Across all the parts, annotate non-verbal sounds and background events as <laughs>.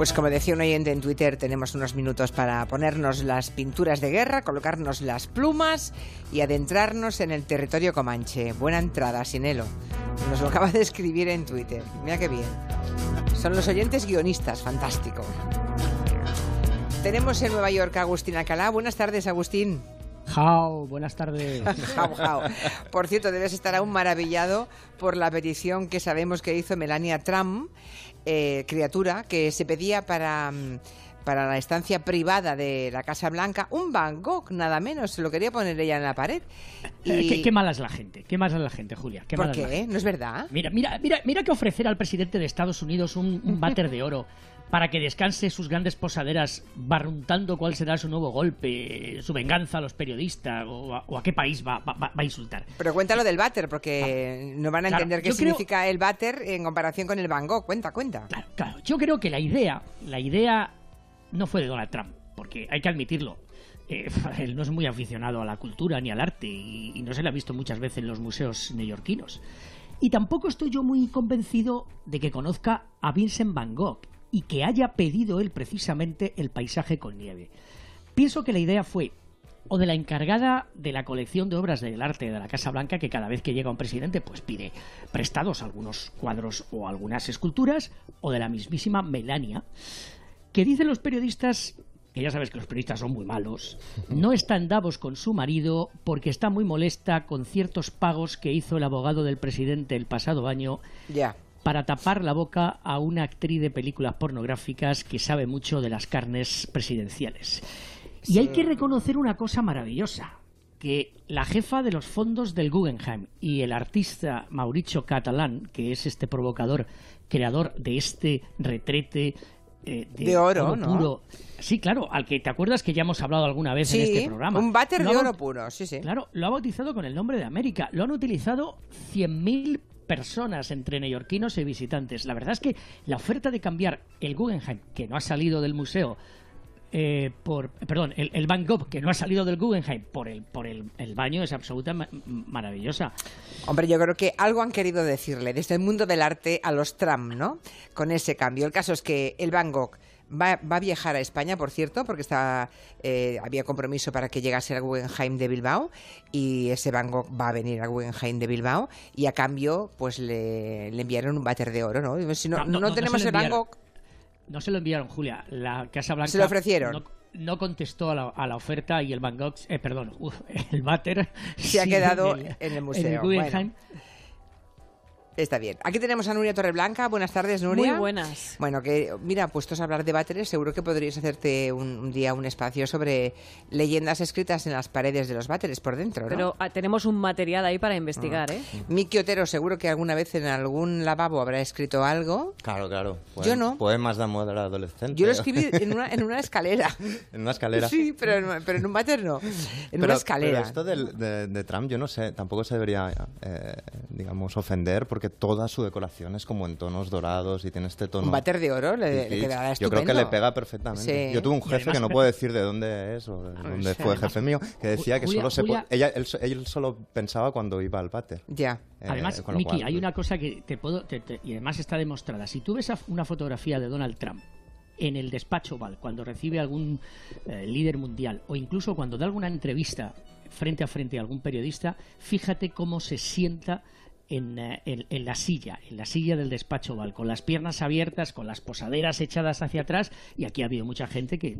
Pues como decía un oyente en Twitter, tenemos unos minutos para ponernos las pinturas de guerra, colocarnos las plumas y adentrarnos en el territorio comanche. Buena entrada, Sinelo. Nos lo acaba de escribir en Twitter. Mira qué bien. Son los oyentes guionistas, fantástico. Tenemos en Nueva York a Agustín Alcalá. Buenas tardes, Agustín. Jao, buenas tardes. <laughs> Jau, jau. Por cierto, debes estar aún maravillado por la petición que sabemos que hizo Melania Trump, eh, criatura, que se pedía para, mm, para la estancia privada de la Casa Blanca un Van Gogh, nada menos. Se lo quería poner ella en la pared. Eh, ¿Qué, qué mala es la gente? ¿Qué mala es la gente, Julia? ¿Qué ¿Por mala es la qué? gente? ¿No es verdad? Mira, mira, mira, mira que ofrecer al presidente de Estados Unidos un, un <laughs> váter de oro para que descanse sus grandes posaderas barruntando cuál será su nuevo golpe, su venganza a los periodistas o a, o a qué país va, va- va a insultar. Pero cuéntalo del váter, porque no van a. Claro, entender qué creo- significa el váter en comparación con el Van Gogh. Cuenta, cuenta. Claro, claro. Yo creo que la idea, la idea no fue de Donald Trump, porque hay que admitirlo. eh, <laughs> él no es muy aficionado a la cultura ni al arte y, y no se le ha visto muchas veces en los museos neoyorquinos. Y tampoco estoy yo muy convencido de que conozca a Vincent Van Gogh y que haya pedido él precisamente el paisaje con nieve. Pienso que la idea fue o de la encargada de la colección de obras del arte de la Casa Blanca, que cada vez que llega un presidente pues pide prestados algunos cuadros o algunas esculturas, o de la mismísima Melania, que dicen los periodistas, que ya sabes que los periodistas son muy malos, no está en Davos con su marido porque está muy molesta con ciertos pagos que hizo el abogado del presidente el pasado año Ya. Para tapar la boca a una actriz de películas pornográficas que sabe mucho de las carnes presidenciales. Y hay que reconocer una cosa maravillosa, que la jefa de los fondos del Guggenheim y el artista Mauricio Catalán, que es este provocador, creador de este retrete eh, de, De oro, ¿no? puro. Sí, claro, al que te acuerdas que ya hemos hablado alguna vez en este programa. un váter Lo de oro puro, sí, sí. Claro, lo ha bautizado con el nombre de América. Lo han utilizado 100.000 personas entre neoyorquinos y visitantes. La verdad es que la oferta de cambiar el Guggenheim, que no ha salido del museo, eh, por perdón, el, el Van Gogh, que no ha salido del Guggenheim, por el, por el, baño, es absolutamente maravillosa. Hombre, yo creo que algo han querido decirle desde el mundo del arte a los Trump, ¿no? Con ese cambio. El caso es que el Van Gogh va, va a viajar a España, por cierto, porque está, eh, había compromiso para que llegase al Guggenheim de Bilbao y ese Van Gogh va a venir al Guggenheim de Bilbao y a cambio pues le, le enviaron un váter de oro, ¿no? Si no, No, no, no, no, no tenemos el Van. Gogh... No se lo enviaron, Julia. La Casa Blanca. Se lo ofrecieron. No, no contestó a la, a la oferta y el Van Gogh, eh, perdón, uf, <laughs> el váter Se ha quedado el- en el En museo. el Guggenheim. Está bien. Aquí tenemos a Nuria Torreblanca. Buenas tardes, Nuria. Muy buenas. Bueno, que mira, puestos a hablar de váteres, seguro que podrías hacerte un, un día un espacio sobre leyendas escritas en las paredes de los váteres por dentro, ¿no? Pero ah, tenemos un material ahí para investigar, ¿eh? Miki Otero seguro que alguna vez en algún lavabo habrá escrito algo. Claro, claro. Yo no. Poemas de amor adolescente. Yo lo escribí en una, en una <laughs> escalera. en una escalera. Sí, pero en, pero en un váter no. En Pero- una escalera. Pero esto del- de, de Trump, yo no sé, tampoco se debería, eh, digamos, ofender, porque toda su decoración es como en tonos dorados y tiene este tono. Un váter de oro le, le quedará Yo creo que le pega perfectamente. Sí. Yo tuve un jefe además- que no puedo decir de dónde es o de dónde fue jefe mío, que decía que Julia, solo se Julia- ella, él, so- él solo pensaba cuando iba al váter. Ya. Eh, Además, Miki, cual, hay una cosa que te puedo. te- te- y además está demostrada. Si tú ves una fotografía de Donald Trump en el despacho Oval, cuando recibe algún eh, líder mundial, o incluso cuando da alguna entrevista frente a frente a algún periodista, fíjate cómo se sienta. En, eh, en- en la silla, en la silla del despacho Oval, con las piernas abiertas, con las posaderas echadas hacia atrás, y aquí ha habido mucha gente que,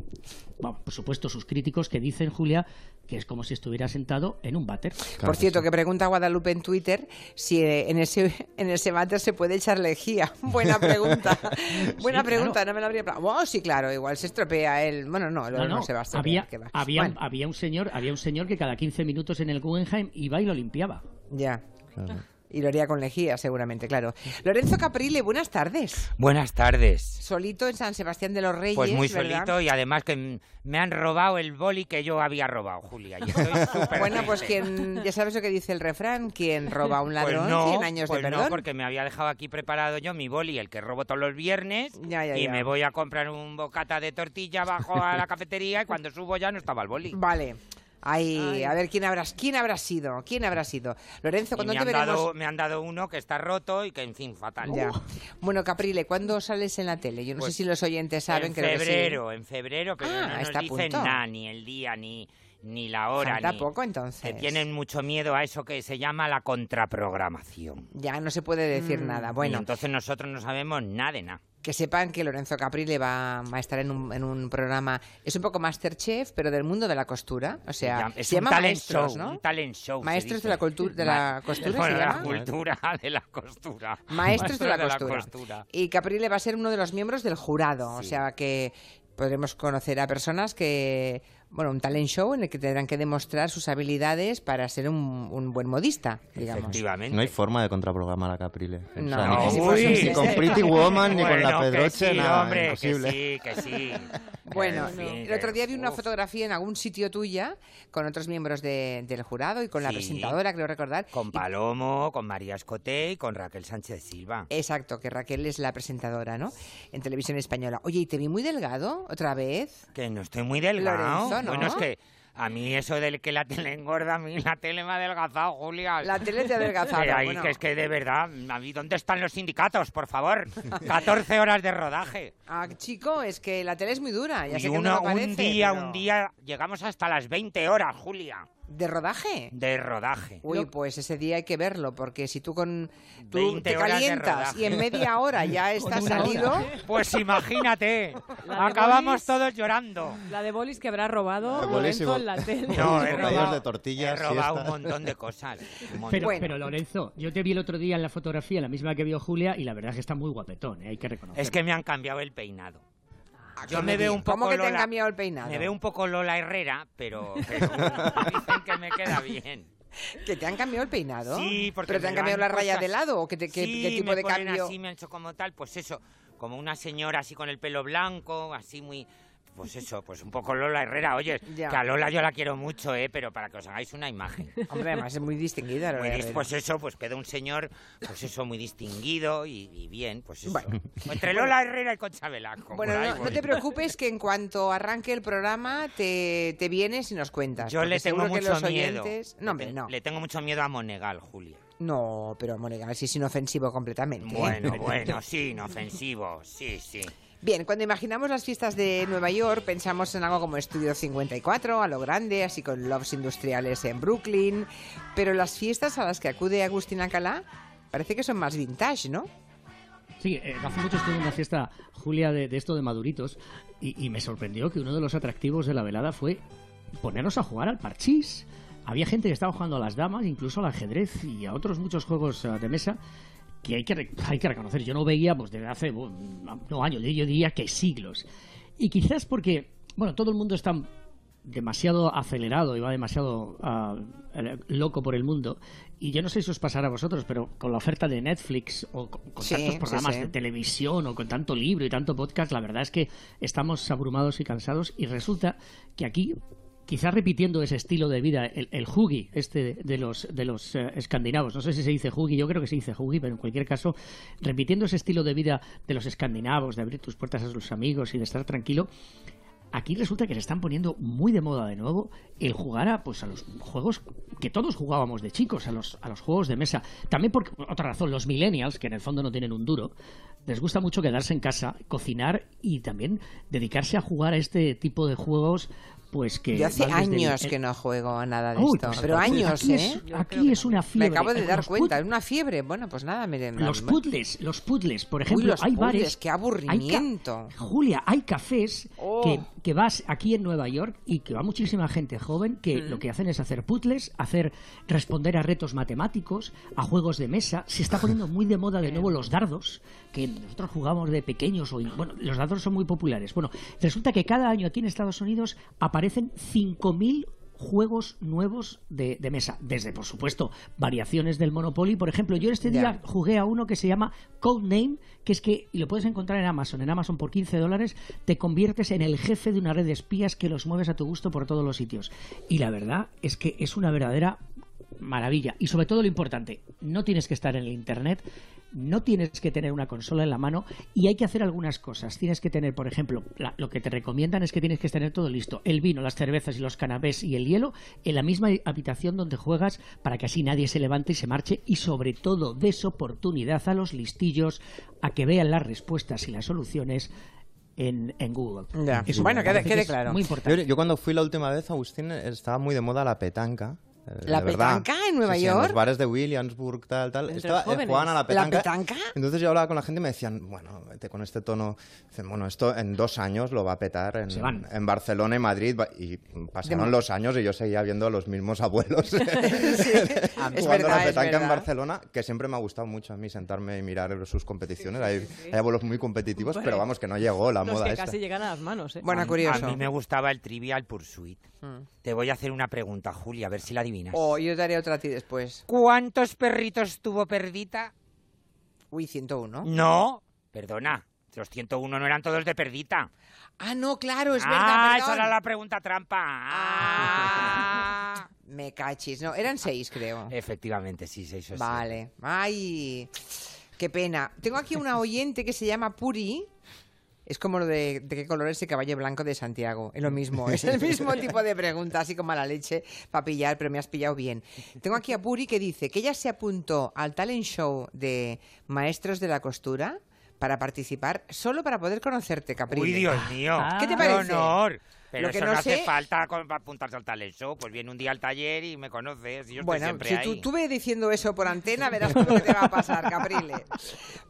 bueno, por supuesto, sus críticos que dicen, Julia, que es como si estuviera sentado en un váter. claro Por que cierto, sí. que pregunta Guadalupe en Twitter si eh, en ese en ese váter se puede echar lejía. <laughs> Buena pregunta. <laughs> Buena Sí, pregunta, claro. no me la habría planteado. Oh, sí, claro, igual se estropea él. Bueno, no, no, no, se va a estropear. había, que va. había, Bueno, había un señor había un señor que cada 15 minutos en el Guggenheim iba y lo limpiaba ya. Claro. Y lo haría con lejía, seguramente, claro. Lorenzo Caprile, buenas tardes. Buenas tardes. Solito en San Sebastián de los Reyes. Pues muy ¿verdad? solito y además que me han robado el boli que yo había robado, Julia. y estoy <laughs> súper Bueno, pues quien, ya sabes lo que dice el refrán, quien roba a un Pues ladrón, no, 100 años pues de no, perdón. porque me había dejado aquí preparado yo mi boli, el que robo todos los viernes, Ya, ya, y ya. me voy a comprar un bocata de tortilla bajo a la cafetería y cuando subo ya no estaba el boli. Vale. Ay, a ver quién habrá, quién habrá sido, quién habrá sido. Lorenzo, Y ¿cuándo me, te veremos? dado, me han dado uno que está roto y que, en fin, fatal. Ya. Bueno, Caprile, ¿cuándo sales en la tele? Yo no Pues sé si los oyentes saben en que sí. febrero, en febrero, pero Ah, no nos dicen nada, ni el día, ni, ni la hora. Falta ni- poco, entonces. Que tienen mucho miedo a eso que se llama la contraprogramación. Ya no se puede decir Mm. nada. Y Bueno, entonces nosotros no sabemos nada de nada. Que sepan que Lorenzo Caprile va, va a estar en un, en un programa, es un poco Masterchef, pero del mundo de la costura. O sea, Se llama- es se un llama talent Maestros, show, ¿no? un talent show. Maestros de la de la costura, Bueno, ¿se de la cultura, <laughs> de la costura. Maestros de la costura. costura. Y Caprile va a ser uno de los miembros del jurado, o sea que podremos conocer a personas que, bueno, un talent show en el que tendrán que demostrar sus habilidades para ser un, un buen modista, digamos. Efectivamente. No hay forma de contraprogramar a Caprile. O sea, No, ni, con- fuese- ni con Pretty Woman, ni con la que Pedroche, sí, nada, hombre, imposible. Que sí, que sí. <laughs> Bueno, el otro día vi una uf. fotografía en algún sitio tuya con otros miembros de- del jurado y con la presentadora, creo recordar. Con Y- Palomo, con María Escoté y con Raquel Sánchez Silva. Exacto, que Raquel es la presentadora, ¿no? En televisión española. Oye, ¿y te vi muy delgado otra vez? Que no estoy muy delgado. Lorenzo, ¿no? Bueno, es que a mí eso del que la tele engorda, a mí la tele me ha adelgazado, Julia. La tele te ha adelgazado. Que, ahí, bueno. que es que de verdad, a mí, ¿dónde están los sindicatos, por favor? <laughs> 14 horas de rodaje. Ah, chico, es que la tele es muy dura. Ya y sé que no uno, lo parece, un día, pero- un día, llegamos hasta las 20 horas, Julia, ¿De rodaje? de rodaje. Uy, pues ese día hay que verlo, porque si tú con tú 20 te calientas y en media hora ya estás salido, Pues imagínate, acabamos Bolis. todos llorando. La de bolis que habrá robado Lorenzo en la tele. No, he robado, de tortillas, he robado siesta. un montón de cosas. Pero, Bueno. pero Lorenzo, yo te vi el otro día en la fotografía, la misma que vio Julia, y la verdad es que está muy guapetón, ¿eh? hay que reconocerlo. Es que me han cambiado el peinado. Yo ¿Cómo me veo que- un poco ¿Cómo que te han Lola- cambiado el peinado? Me veo un poco Lola Herrera, pero, pero <laughs> dicen que me queda bien. ¿Que te han cambiado el peinado? Sí, porque ¿Pero te me han lo cambiado la puesto raya así. de lado o qué, te- qué- Sí, qué tipo me de ponen cambio? así, me han hecho como tal, pues eso, como una señora así con el pelo blanco, así muy... Pues eso, pues un poco Lola Herrera. Oye, Ya. que a Lola yo la quiero mucho, ¿eh? Pero para que os hagáis una imagen. Hombre, además es muy distinguida. <laughs> Muy Lola dis- Herrera. pues eso, pues queda un señor, pues eso, muy distinguido y, y bien, pues eso. Bueno. Entre Lola Herrera y Concha Velasco. Bueno, no, te preocupes que en cuanto arranque el programa te, te vienes y nos cuentas. Yo le tengo mucho miedo. oyentes... No, hombre, no. Le tengo mucho miedo a Monegal, Julia. No, pero Monegal sí es inofensivo completamente. ¿eh? Bueno, <laughs> bueno, sí, inofensivo, sí, sí. Bien, cuando imaginamos las fiestas de Nueva York, pensamos en algo como Estudio 54, a lo grande, así con lofts industriales en Brooklyn. Pero las fiestas a las que acude Agustín Alcalá parece que son más vintage, ¿no? Sí, eh, hace mucho estuve en una fiesta, Julia, de, de esto de maduritos, y, y me sorprendió que uno de los atractivos de la velada fue ponernos a jugar al parchís. Había gente que estaba jugando a las damas, incluso al ajedrez y a otros muchos juegos eh, de mesa que hay que, hay que reconocer. Yo no veía pues desde hace no años, yo diría que siglos. Y quizás porque, bueno, todo el mundo está demasiado acelerado y va demasiado eh, loco por el mundo. Y yo no sé si os pasará a vosotros, pero con la oferta de Netflix o con, con Sí, tantos sí, programas sí. de televisión o con tanto libro y tanto podcast, la verdad es que estamos abrumados y cansados y resulta que aquí quizás repitiendo ese estilo de vida, el, el este de los, de los eh, escandinavos, no sé si se dice huggy, yo creo que se dice huggy, pero en cualquier caso, repitiendo ese estilo de vida de los escandinavos, de abrir tus puertas a tus amigos y de estar tranquilo, aquí resulta que se están poniendo muy de moda de nuevo el jugar a pues a los juegos que todos jugábamos de chicos, a los, a los juegos de mesa. También por otra razón, los millennials, que en el fondo no tienen un duro, les gusta mucho quedarse en casa, cocinar y también dedicarse a jugar a este tipo de juegos pues que Yo hace años el- que no juego a nada de Uy, esto. pues pero aquí- años, aquí ¿eh? Es, aquí es una Me fiebre. acabo de Eh, dar los cuenta, es una fiebre. Bueno, pues nada, me, me- los puzzles, los puzzles, por ejemplo, los hay puzzles, bares. qué hay aburrimiento. Julia, hay cafés Oh. que, que vas aquí en Nueva York y que va muchísima gente joven que Mm. lo que hacen es hacer puzzles, hacer responder a retos matemáticos, a juegos de mesa. Se está poniendo muy de moda de <laughs> nuevo los dardos, que nosotros jugamos de pequeños. O, bueno, los dardos son muy populares. Bueno, resulta que cada año aquí en Estados Unidos aparecen 5.000 juegos nuevos de, de mesa. Desde, por supuesto, variaciones del Monopoly. Por ejemplo, yo este día jugué a uno que se llama Codename, que es que, y lo puedes encontrar en Amazon, en Amazon por 15 dólares, te conviertes en el jefe de una red de espías que los mueves a tu gusto por todos los sitios. Y la verdad es que es una verdadera maravilla. Y sobre todo lo importante, no tienes que estar en el Internet, no tienes que tener una consola en la mano y hay que hacer algunas cosas. Tienes que tener, por ejemplo, la- lo que te recomiendan es que tienes que tener todo listo. El vino, las cervezas y los canapés y el hielo en la misma habitación donde juegas para que así nadie se levante y se marche y sobre todo des oportunidad a los listillos a que vean las respuestas y las soluciones en, en Google. Ya. Eso Bueno, quede- que claro. Muy Yo, importante. yo cuando fui la última vez, Agustín, estaba muy de moda la petanca. Eh, ¿La de verdad. petanca en Nueva Sí, sí, en York? los bares de Williamsburg, tal, tal. Entre Estaba, eh, jóvenes. jugaban a la ¿La petanca. Entonces yo hablaba con la gente y me decían, bueno, vete con este tono. Dicen, bueno, esto en dos años lo va a petar en, Se van. en Barcelona y Madrid. Y pasaron De- los años y yo seguía viendo a los mismos abuelos <laughs> <laughs> <laughs> es jugando verdad, a la petanca en. Barcelona, que siempre me ha gustado mucho a mí sentarme y mirar sus competiciones. Hay, hay abuelos muy competitivos, pero vamos, que no llegó la Los moda que esta. casi llegan a las manos, ¿eh? Bueno, a, curioso. A mí me gustaba el Trivial Pursuit. Mm. Te voy a hacer una pregunta, Julia, a ver si la adivinas. O yo te haré otra a ti después. ¿Cuántos perritos tuvo Perdita? Uy, 101. No, perdona. Los 101 no eran todos de Perdita. Ah, no, claro, es verdad. ah, perdón. esa era la pregunta trampa. Ah, me cachis. No, eran seis, creo. Efectivamente, sí, seis o. Vale. Ay, qué pena. Tengo aquí una oyente que se llama Puri. Es como lo de, de qué color es el caballo blanco de Santiago. Es lo mismo, es el <laughs> mismo tipo de pregunta, así como a la leche para pillar, pero me has pillado bien. Tengo aquí a Puri que dice que ella se apuntó al talent show de Maestros de la Costura para participar solo para poder conocerte, Capri. Uy, Dios mío. ¿Qué te ¡Qué parece? honor! Pero Lo que eso no no, hace sé- falta con- para apuntarse al talent show. Pues viene un día al taller y me conoces. Y yo estoy Bueno, siempre si ahí. tú, tú ve diciendo eso por antena, verás lo que te va a pasar, Caprile.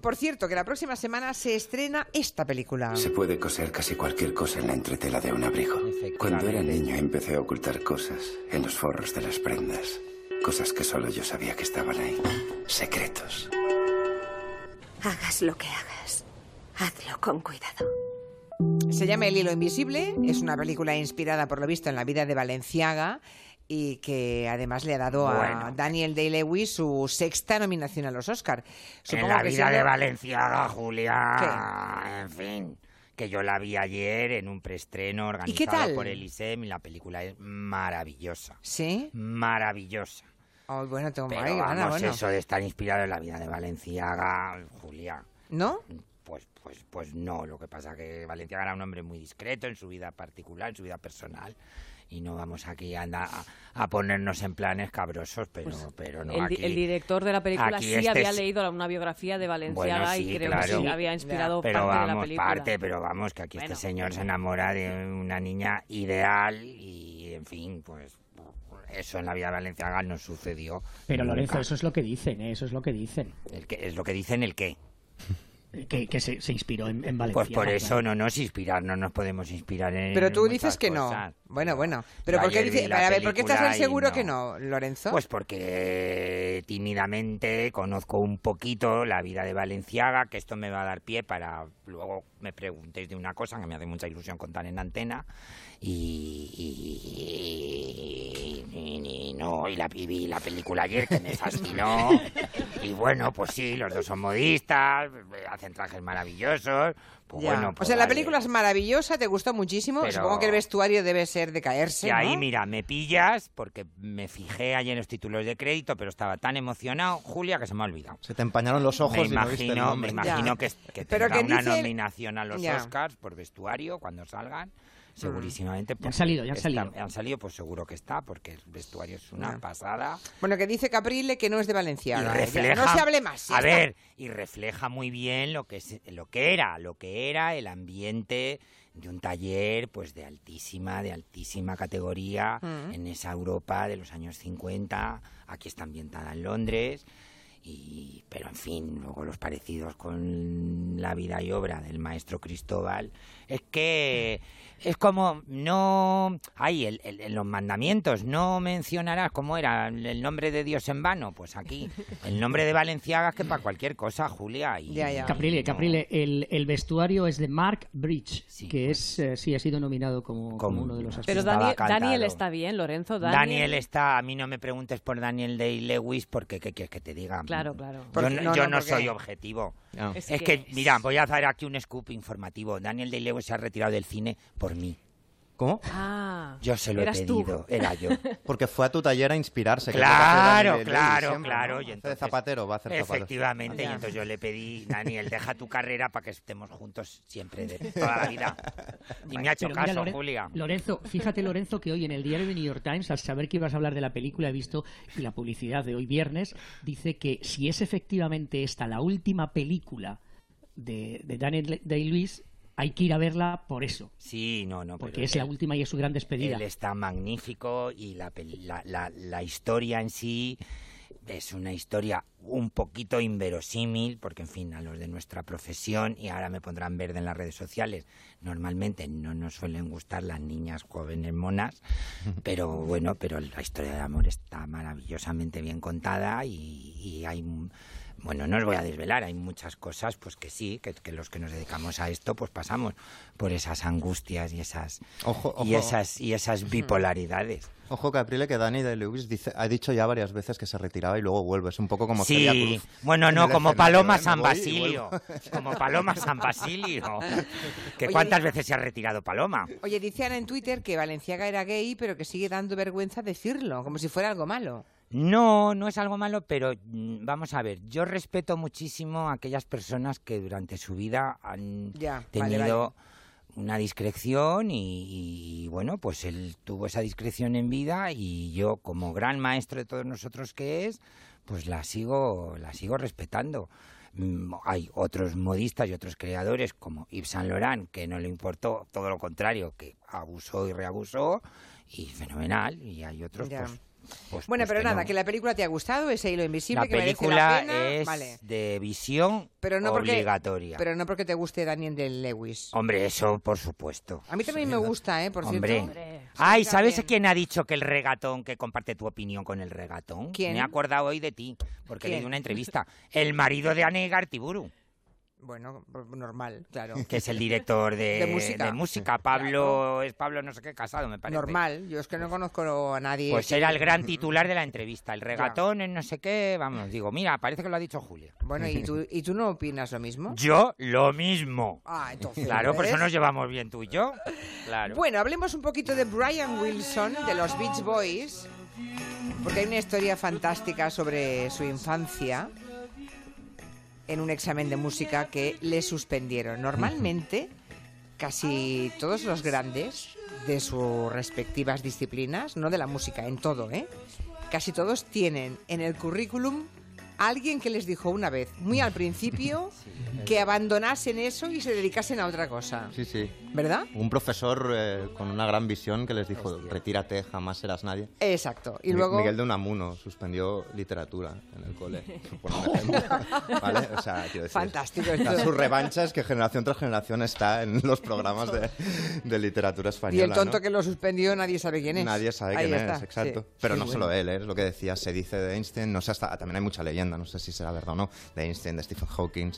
Por cierto, que la próxima semana se estrena esta película. Se puede coser casi cualquier cosa en la entretela de un abrigo. Cuando era niño empecé a ocultar cosas en los forros de las prendas. Cosas que solo yo sabía que estaban ahí. Secretos. Hagas lo que hagas, hazlo con cuidado. Se llama El hilo invisible, es una película inspirada por lo visto en la vida de Valenciaga y que además le ha dado a. Daniel Day-Lewis su sexta nominación a los Oscar. en la que vida siendo- de Valenciaga, Julia. En fin. Que yo la vi ayer en un preestreno ¿Y qué organizado por el ISEM y la película es maravillosa. ¿Sí? Maravillosa. Oh, bueno, tengo Pero vamos, bueno. eso de estar inspirado en la vida de Valenciaga, Julia. ¿No? Pues, pues, pues no, lo que pasa que Valenciaga era un hombre muy discreto en su vida particular, en su vida personal. Y no vamos aquí a, andar a, a ponernos en planes cabrosos, pero, pero no el, aquí. el director de la película aquí sí este había es- leído una biografía de Valenciaga Bueno, sí, y creo claro. que sí había inspirado pero parte de la vamos, película. parte, pero vamos, que aquí Bueno. este señor se enamora de una niña ideal y, en fin, pues eso en la vida de Valenciaga no sucedió. Pero nunca. Lorenzo, eso es lo que dicen, ¿eh? eso es lo que dicen. El que, es lo que dicen el qué. <laughs> Que, que se, se inspiró en, en Valencia. Pues por eso no nos inspirar, no nos podemos inspirar en Pero tú dices que cosas. no. Bueno, bueno. Pero ¿por qué, dice, vi la a ver, ¿por qué estás y seguro no. que no, Lorenzo? Pues porque tímidamente conozco un poquito la vida de Valenciaga, que esto me va a dar pie para luego me preguntéis de una cosa que me hace mucha ilusión contar en antena. Y, y- y no, y la vi la película ayer que me fascinó. <laughs> Y bueno, pues sí, los dos son modistas, hacen trajes maravillosos. Pues Ya. bueno, o pues sea, la vale. película es maravillosa, te gustó muchísimo. Pero- Supongo que el vestuario debe ser de caerse. Y ahí, ¿no? mira, me pillas porque me fijé ayer en los títulos de crédito, pero estaba tan emocionado, Julia, que se me ha olvidado. Se te empañaron los ojos me y no viste el imagino, me imagino Ya. que, que Pero tendrá que una dicen- nominación a los Ya. Oscars por vestuario cuando salgan. Segurísimamente. Ya han salido, ya han está- salido. Han salido, pues seguro que está, porque el vestuario es una pasada. Bueno, que dice Caprile que no es de Valencia. Refleja, No se hable más. a está. ver, y refleja muy bien lo que es, lo que era, lo que era el ambiente de un taller, pues de altísima, de altísima categoría Mm. en esa Europa de los años 50. Aquí está ambientada en Londres. Y, pero en fin, luego los parecidos con la vida y obra del maestro Cristóbal es que es como no hay el, el- en los mandamientos no mencionarás cómo era el nombre de Dios en vano pues aquí el nombre de Valenciaga es que para cualquier cosa Julia y Ya, ya. Caprile, no- Caprile, el, el vestuario es de Mark Bridge, Sí, que pues. es eh, sí ha sido nominado como, como Como- uno de los Pero Daniel, está bien, Lorenzo. Daniel. Daniel, está a mí no me preguntes por Daniel Day Lewis porque qué quieres que te diga Claro, claro. yo Porque- no, no, yo no, no porque- soy objetivo. Es Es que que, mira, voy a hacer aquí un scoop informativo. Daniel Day-Lewis se ha retirado del cine por mí. ¿Cómo? Ah, Yo se lo he eras tú. pedido, era yo. <laughs> Porque fue a tu taller a inspirarse. que Claro, claro, siempre, claro, ¿no? y entonces- zapatero, va a hacer zapatos. Efectivamente, y entonces yo le pedí, Daniel, deja tu carrera para que estemos juntos siempre, de <laughs> toda la vida. Y me ha hecho Pero mira, caso, Loren- Julia. Lorenzo, fíjate Lorenzo que hoy en el diario de New York Times, al saber que ibas a hablar de la película, he visto y la publicidad de hoy viernes dice que si es efectivamente esta la última película de, de Daniel Day-Lewis, hay que ir a verla por eso, Sí, no, no. porque es la última y es su gran despedida. Él está magnífico y la, peli- la, la- la historia en sí es una historia un poquito inverosímil, porque en fin, a los de nuestra profesión, y ahora me pondrán verde en las redes sociales, normalmente no nos suelen gustar las niñas jóvenes monas, <laughs> pero bueno, pero la historia de amor está maravillosamente bien contada y, y hay... Bueno, no os voy a desvelar, hay muchas cosas pues que sí, que, que los que nos dedicamos a esto pues pasamos por esas angustias y esas Ojo, y esas y esas bipolaridades. Ojo, Caprile, que Dani de Lewis dice, ha dicho ya varias veces que se retiraba y luego vuelve. Es un poco como Sí, Cruz bueno, en no, como Paloma San Basilio, como Paloma San Basilio. <laughs> ¿Que Oye, ¿Cuántas veces se ha retirado Paloma? Oye, dice Ana en Twitter que Valenciaga era gay, pero que sigue dando vergüenza decirlo, como si fuera algo malo. No, no es algo malo, pero mm, vamos a ver, yo respeto muchísimo a aquellas personas que durante su vida han Ya, vale, tenido una discreción y, y, bueno, pues él tuvo esa discreción en vida y yo como gran maestro de todos nosotros que es, pues la sigo, la sigo respetando. Mm, Hay otros modistas y otros creadores como Yves Saint Laurent que no le importó, todo lo contrario, que abusó y reabusó y fenomenal. Y hay otros Ya. pues, pues- Bueno, pues pero que nada, no. que la película te ha gustado, ese hilo invisible, La que merece película la pena. es Vale. de visión Pero no porque- obligatoria. Pero no porque te guste Daniel de Lewis. Hombre, eso por supuesto. A mí también me gusta, ¿eh? Por Hombre. cierto. Hombre. Ay, Sí, ¿sabes también. quién ha dicho que el regatón, que comparte tu opinión con el regatón? ¿Quién? Me he acordado hoy de ti, porque ¿Quién? leí una entrevista. El marido de Ane Gartiburu, Bueno, normal, claro. que es el director de, <laughs> De música. de música. Pablo, es Pablo no sé qué casado, me parece. Normal. Yo es que no conozco a nadie. Pues que- era el <laughs> gran titular de la entrevista. El regatón en no sé qué, vamos, digo, mira, parece que lo ha dicho Julia. Bueno, ¿y tú, ¿y tú no opinas lo mismo? Yo lo mismo. Ah, entonces. Claro, por eso nos llevamos bien tú y yo. Claro. Bueno, hablemos un poquito de Brian Wilson, de los Beach Boys, porque hay una historia fantástica sobre su infancia en un examen de música que le suspendieron. Normalmente, casi todos los grandes de sus respectivas disciplinas, no de la música, en todo, ¿eh? Casi todos tienen en el currículum alguien que les dijo una vez, muy al principio, <laughs> que abandonasen eso y se dedicasen a otra cosa. Sí, sí. ¿Verdad? Un profesor eh, con una gran visión que les dijo, retírate, jamás serás nadie. Exacto. Y Mi- luego... Miguel de Unamuno suspendió literatura en el cole, <laughs> por un ejemplo. ¿Vale? O sea, quiero decir, Fantástico esto. la- Su revancha es que generación tras generación está en los programas de, de literatura Y española. el tonto ¿no? que lo suspendió nadie sabe quién es. Nadie sabe Ahí quién está, es, exacto. sí. Pero no bueno. solo él, ¿eh? es lo que decía, se dice de Einstein, no sé hasta, también hay mucha leyenda, no sé si será verdad o no, de Einstein, de Stephen Hawking,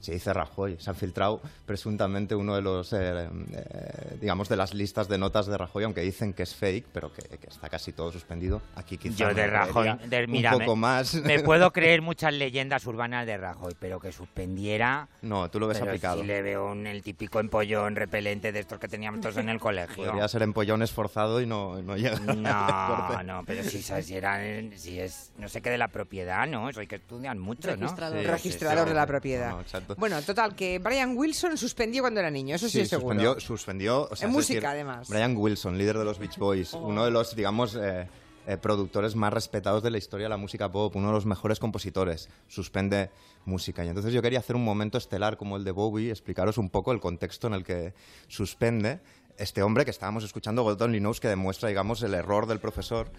se dice Rajoy, se ha filtrado presuntamente uno de los, eh, eh, digamos, de las listas de notas de Rajoy, aunque dicen que es fake, pero que, que está casi todo suspendido. Aquí quizá Yo me de Rajoy, de, mira, un me- poco más. Me <laughs> puedo creer muchas leyendas urbanas de Rajoy, pero que suspendiera. No, tú lo ves pero aplicado. sí le veo un, el típico empollón repelente de estos que teníamos todos en el colegio. Podría ser empollón esforzado y no, no llega. No, <laughs> no, pero si, si, era- si es no sé qué de la propiedad, ¿no? Eso hay que estudiar mucho, ¿no? Registrador. Sí, Registrador sí, de la propiedad. No, exacto. Bueno, total, que Brian Wilson suspendió cuando era niño, eso sí, Sí, es seguro. suspendió, suspendió o sea, En música, decir, además. Brian Wilson, líder de los Beach Boys, uno de los, digamos, eh, eh, productores más respetados de la historia de la música pop, uno de los mejores compositores, suspende música. Y entonces yo quería hacer un momento estelar como el de Bowie, explicaros un poco el contexto en el que suspende este hombre que estábamos escuchando, God Only Knows, que demuestra, digamos, el error del profesor.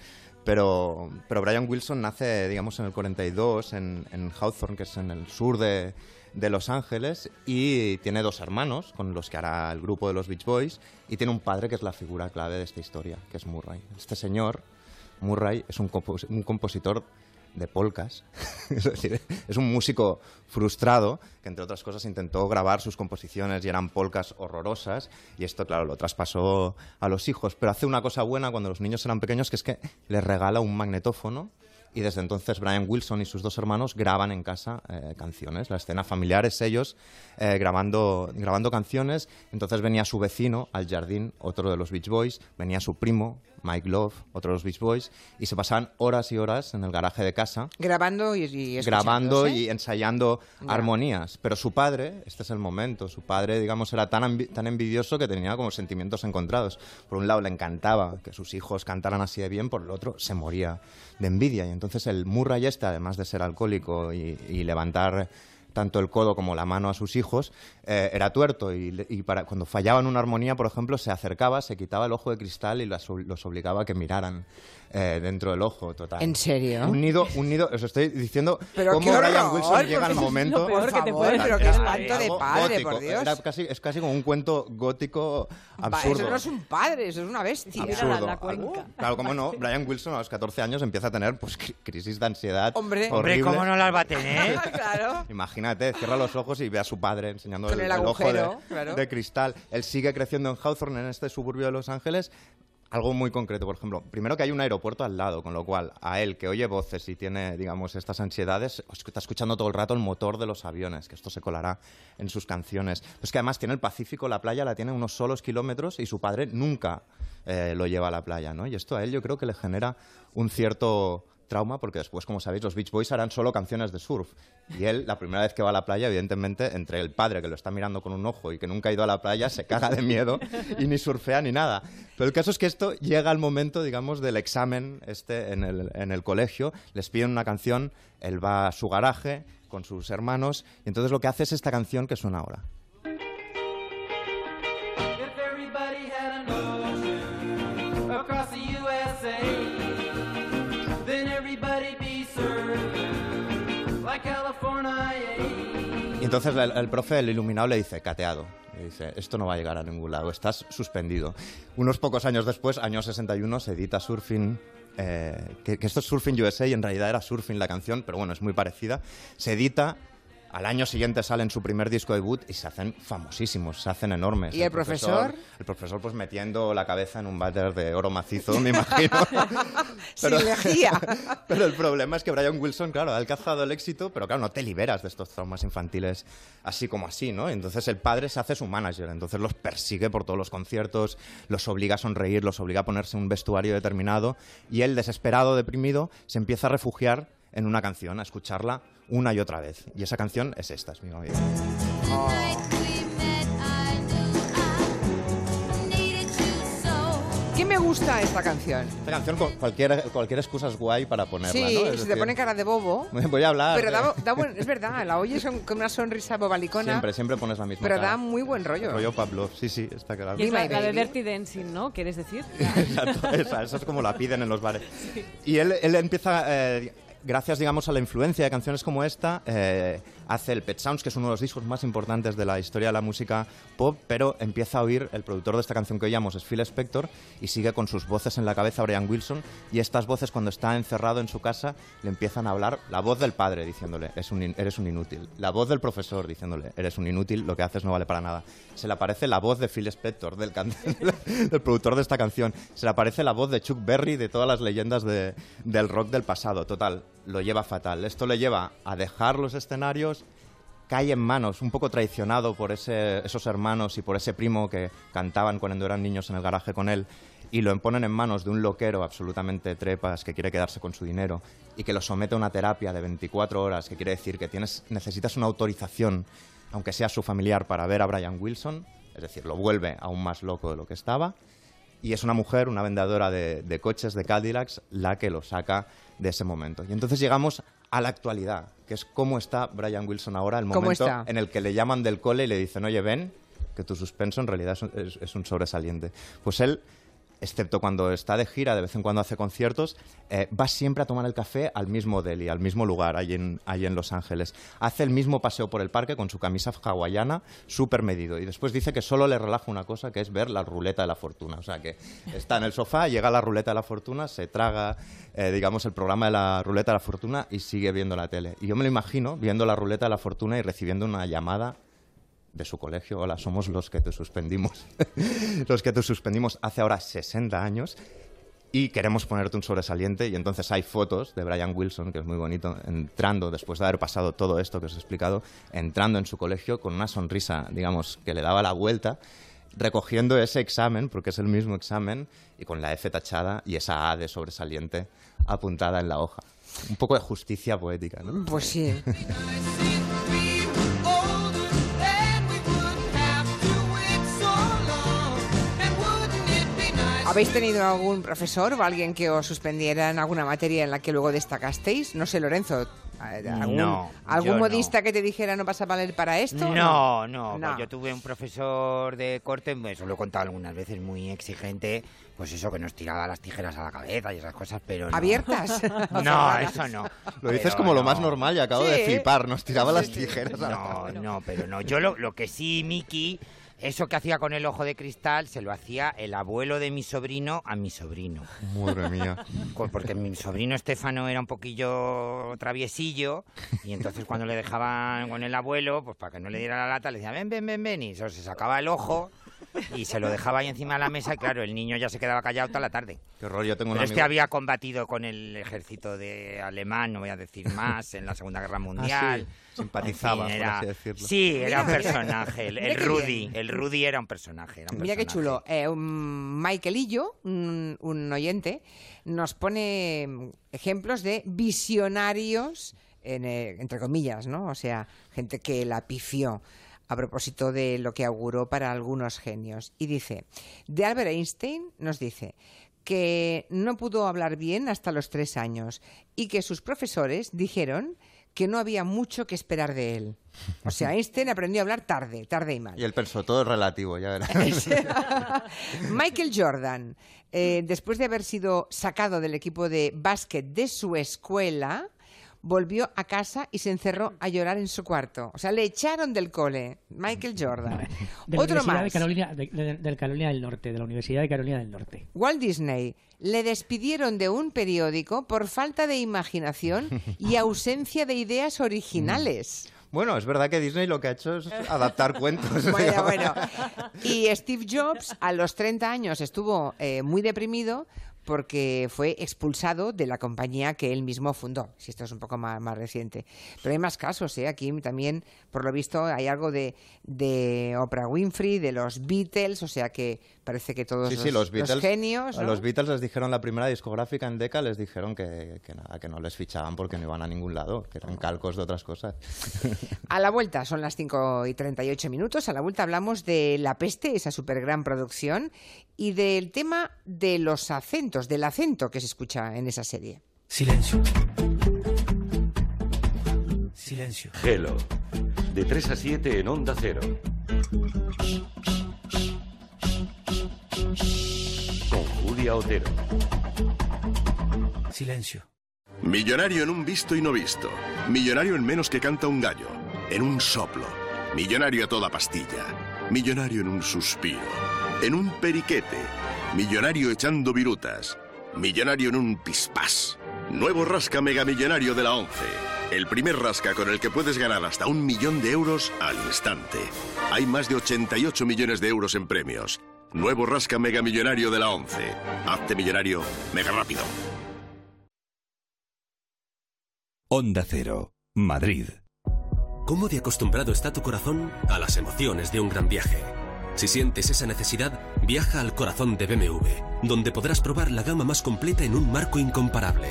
Pero, pero Brian Wilson nace, digamos, en el 42 en, en Hawthorne, que es en el sur de, de Los Ángeles, y tiene dos hermanos con los que hará el grupo de los Beach Boys, y tiene un padre que es la figura clave de esta historia, que es Murray. Este señor, Murray, es un, un compositor de polcas, <laughs> es decir, es un músico frustrado que entre otras cosas intentó grabar sus composiciones y eran polcas horrorosas y esto claro lo traspasó a los hijos, pero hace una cosa buena cuando los niños eran pequeños que es que les regala un magnetófono y desde entonces Brian Wilson y sus dos hermanos graban en casa eh, canciones. La escena familiar es ellos eh, grabando, grabando canciones. Entonces venía su vecino al jardín, otro de los Beach Boys, venía su primo, Mike Love, otro de los Beach Boys, y se pasaban horas y horas en el garaje de casa. Grabando y, Grabando y ensayando armonías. Pero su padre, este es el momento, su padre, digamos, era tan, tan envidioso que tenía como sentimientos encontrados. Por un lado le encantaba que sus hijos cantaran así de bien, por el otro se moría de envidia. Y entonces el Murray este, además de ser alcohólico y levantar tanto el codo como la mano a sus hijos, eh, era tuerto y, para, cuando fallaban una armonía, por ejemplo, se acercaba, se quitaba el ojo de cristal y los obligaba a que miraran eh, dentro del ojo, total. ¿En serio? Un nido, un nido, os estoy diciendo pero cómo Brian Wilson llega al momento... Por favor, pero qué espanto de padre, por Dios. casi, es casi como un cuento gótico absurdo. Eso no es un padre, eso es una bestia. Absurdo. La, Claro, como no, Brian Wilson a los 14 años empieza a tener pues crisis de ansiedad Hombre, Hombre ¿cómo no las va a tener? <laughs> claro. Imagínate, cierra los ojos y ve a su padre enseñando el, ojo de, cristal. Él sigue creciendo en Hawthorne, en este suburbio de Los Ángeles, algo muy concreto, por ejemplo, primero que hay un aeropuerto al lado, con lo cual a él que oye voces y tiene, digamos, estas ansiedades, está escuchando todo el rato el motor de los aviones, que esto se colará en sus canciones. Pues que además tiene el Pacífico, la playa la tiene unos solos kilómetros y su padre nunca eh, lo lleva a la playa, ¿no? Y esto a él yo creo que le genera un cierto trauma porque después, como sabéis, los Beach Boys harán solo canciones de surf. Y él, la primera vez que va a la playa, evidentemente, entre el padre que lo está mirando con un ojo y que nunca ha ido a la playa, se caga de miedo y ni surfea ni nada. Pero el caso es que esto llega al momento, digamos, del examen este en el, en el colegio. Les piden una canción, él va a su garaje con sus hermanos y entonces lo que hace es esta canción que suena ahora. Entonces el, profe, el iluminado, le dice, cateado. Le dice, esto no va a llegar a ningún lado, estás suspendido. Unos pocos años después, año 61, se edita Surfing, eh, que, que, esto es Surfing USA y en realidad era Surfing la canción, pero bueno, es muy parecida. Se edita al año siguiente salen su primer disco debut y se hacen famosísimos, se hacen enormes. ¿Y el, profesor, El profesor pues metiendo la cabeza en un váter de oro macizo, me imagino. <laughs> pero, <laughs> pero el problema es que Brian Wilson, claro, ha alcanzado el éxito, pero claro, no te liberas de estos traumas infantiles así como así, ¿no? Entonces el padre se hace su manager, entonces los persigue por todos los conciertos, los obliga a sonreír, los obliga a ponerse un vestuario determinado y él, desesperado, deprimido, se empieza a refugiar en una canción, a escucharla una y otra vez. Y esa canción es esta, es mi amigo. ¿Qué me gusta esta canción? Esta canción, cualquier, cualquier excusa es guay para ponerla, sí, se te pone cara de bobo. <laughs> Voy a hablar. Pero da, <laughs> es verdad, la oyes con una sonrisa bobalicona. Siempre, siempre pones la misma Pero da muy buen rollo. Rollo Pablo, sí, sí, está claro. Y la, de Dirty Dancing, ¿no? ¿Quieres decir? <laughs> Exacto, esa, es como la piden en los bares. Y él, él empieza... Eh, gracias, digamos, a la influencia de canciones como esta, eh, hace el Pet Sounds, que es uno de los discos más importantes de la historia de la música pop, pero empieza a oír, el productor de esta canción que oíamos es Phil Spector, y sigue con sus voces en la cabeza Brian Wilson, y estas voces cuando está encerrado en su casa le empiezan a hablar, la voz del padre diciéndole, eres un inútil, la voz del profesor diciéndole, eres un inútil, lo que haces no vale para nada. Se le aparece la voz de Phil Spector, del, <laughs> del productor de esta canción, se le aparece la voz de Chuck Berry, de todas las leyendas del rock del pasado, total lo lleva fatal. Esto le lleva a dejar los escenarios, cae en manos, un poco traicionado por esos hermanos y por ese primo que cantaban cuando eran niños en el garaje con él, y lo ponen en manos de un loquero absolutamente trepas que quiere quedarse con su dinero y que lo somete a una terapia de 24 horas, que quiere decir que tienes, necesitas una autorización, aunque sea su familiar, para ver a Brian Wilson, es decir, lo vuelve aún más loco de lo que estaba y es una mujer, una vendedora de, coches de Cadillacs, la que lo saca de ese momento. Y entonces llegamos a la actualidad, que es cómo está Brian Wilson ahora, el momento en el que le llaman del cole y le dicen, oye, ven, que tu suspenso en realidad es un sobresaliente. Pues él excepto cuando está de gira, de vez en cuando hace conciertos, eh, va siempre a tomar el café al mismo deli, al mismo lugar, allí en, en Los Ángeles. Hace el mismo paseo por el parque con su camisa hawaiana, súper medido. Y después dice que solo le relaja una cosa, que es ver la ruleta de la fortuna. O sea, que está en el sofá, llega la ruleta de la fortuna, se traga, eh, digamos, el programa de la ruleta de la fortuna y sigue viendo la tele. Y yo me lo imagino viendo la ruleta de la fortuna y recibiendo una llamada de su colegio. Hola, somos los que te suspendimos. <laughs> los que te suspendimos hace ahora 60 años. y queremos ponerte un sobresaliente y entonces hay fotos de Brian Wilson, que es muy bonito, entrando, después de haber pasado todo esto que os he explicado, entrando en su colegio con una sonrisa, digamos, que le daba la vuelta, recogiendo ese examen, porque es el mismo examen, y con la F tachada y esa A de sobresaliente apuntada en la hoja. Un poco de justicia poética, ¿no? Pues sí. <laughs> ¿Habéis tenido algún profesor o alguien que os suspendiera en alguna materia en la que luego destacasteis? No sé, Lorenzo. ¿Algún, No, ¿Algún yo no. modista que te dijera no vas a valer para esto? No, no, No. pues yo tuve un profesor de corte, eso lo he contado algunas veces, muy exigente, pues eso que nos tiraba las tijeras a la cabeza y esas cosas, pero no. ¿Abiertas? <laughs> <laughs> No, eso no. Lo dices Pero como lo no. más normal y acabo de Sí. flipar, nos tiraba las tijeras. a la No, no, pero no. Yo lo, lo que sí, Miki, eso que hacía con el ojo de cristal, se lo hacía el abuelo de mi sobrino a mi sobrino. Madre mía. Porque mi sobrino Estefano era un poquillo traviesillo y entonces cuando le dejaban con el abuelo, pues para que no le diera la lata, le decía, ven, ven, ven, ven, y eso, se sacaba el ojo y se lo dejaba ahí encima de la mesa y claro, el niño ya se quedaba callado toda la tarde. Qué horror, yo tengo Pero este amigo- había combatido con el ejército de alemán, no voy a decir más, en la Segunda Guerra Mundial. Ah, sí, simpatizaba, En fin, por era- así decirlo. Sí, era un Mira, personaje, el, <laughs> mira el qué Rudy, el Rudy era un personaje. era un Mira qué chulo. Eh, un Michaelillo, un, un oyente, nos pone ejemplos de visionarios, en, eh, entre comillas, ¿no? O sea, gente que la pifió a propósito de lo que auguró para algunos genios. Y dice, de Albert Einstein nos dice que no pudo hablar bien hasta los tres años y que sus profesores dijeron que no había mucho que esperar de él. O sea, Einstein aprendió a hablar tarde, tarde y mal. Y el pensó, todo es relativo, ya verás. <laughs> Michael Jordan, eh, después de haber sido sacado del equipo de básquet de su escuela, volvió a casa y se encerró a llorar en su cuarto. O sea, le echaron del cole. Michael Jordan. De la Otro Universidad más. de Carolina, de, de- del Carolina del Norte, de la Universidad de Carolina del Norte. Walt Disney. Le despidieron de un periódico por falta de imaginación y ausencia de ideas originales. Bueno, es verdad que Disney lo que ha hecho es adaptar cuentos. <laughs> Bueno, <laughs> bueno. Y Steve Jobs a los 30 años estuvo eh, muy deprimido porque fue expulsado de la compañía que él mismo fundó. Si esto es un poco más, reciente. Pero hay más casos, ¿eh? Aquí también, por lo visto, hay algo de, de Oprah Winfrey, de los Beatles, o sea que parece que todos Sí, los, sí, los Beatles. genios... Los Beatles les dijeron la primera discográfica en Decca, les dijeron que, que nada, que no les fichaban porque no iban a ningún lado, que eran calcos de otras cosas. <laughs> A la vuelta, son las 5 y 38 minutos, a la vuelta hablamos de La Peste, esa super gran producción, y del tema de los acentos, del acento que se escucha en esa serie. Silencio. Silencio. Hello. De 3 a 7 en Onda Cero. Con Julia Otero. Silencio. Millonario en un visto y no visto. Millonario en menos que canta un gallo. En un soplo. Millonario a toda pastilla. Millonario en un suspiro. En un periquete. Millonario echando virutas. Millonario en un pispás. Nuevo rasca megamillonario de la 11. El primer rasca con el que puedes ganar hasta un millón de euros al instante. Hay más de 88 millones de euros en premios. Nuevo rasca megamillonario de la 11. Hazte millonario mega rápido. Onda Cero, Madrid. ¿Cómo de acostumbrado está tu corazón a las emociones de un gran viaje? Si sientes esa necesidad, viaja al corazón de BMW, donde podrás probar la gama más completa en un marco incomparable,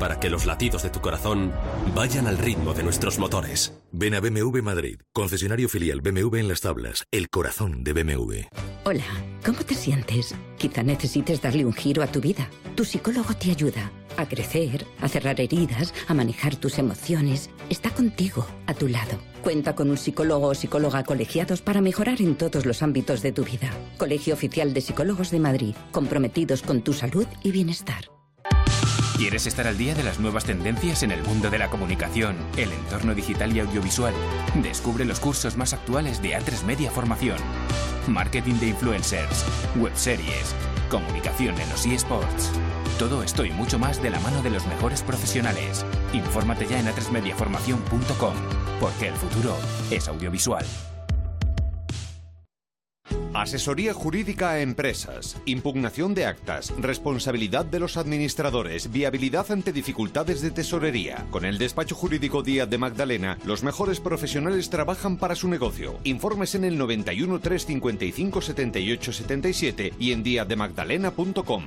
para que los latidos de tu corazón vayan al ritmo de nuestros motores. Ven a BMW Madrid, concesionario filial BMW en las tablas, el corazón de BMW. Hola, ¿cómo te sientes? Quizá necesites darle un giro a tu vida. Tu psicólogo te ayuda a crecer, a cerrar heridas, a manejar tus emociones. Está contigo, a tu lado. Cuenta con un psicólogo o psicóloga colegiados para mejorar en todos los ámbitos de tu vida. Colegio Oficial de Psicólogos de Madrid, comprometidos con tu salud y bienestar. ¿Quieres estar al día de las nuevas tendencias en el mundo de la comunicación, el entorno digital y audiovisual? Descubre los cursos más actuales de A3 Media Formación. Marketing de influencers, webseries, comunicación en los eSports. Todo esto y mucho más de la mano de los mejores profesionales. Infórmate ya en a3mediaformación.com, porque el futuro es audiovisual. Asesoría jurídica a empresas, impugnación de actas, responsabilidad de los administradores, viabilidad ante dificultades de tesorería. Con el despacho jurídico Díaz de Magdalena, los mejores profesionales trabajan para su negocio. Informes en el 91 355 78 77 y en díazdemagdalena.com.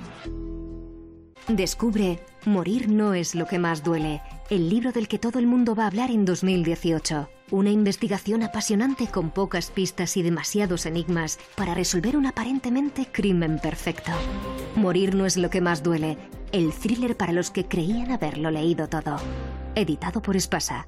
Descubre Morir no es lo que más duele, el libro del que todo el mundo va a hablar en 2018. Una investigación apasionante con pocas pistas y demasiados enigmas para resolver un aparentemente crimen perfecto. Morir no es lo que más duele, el thriller para los que creían haberlo leído todo. Editado por Espasa.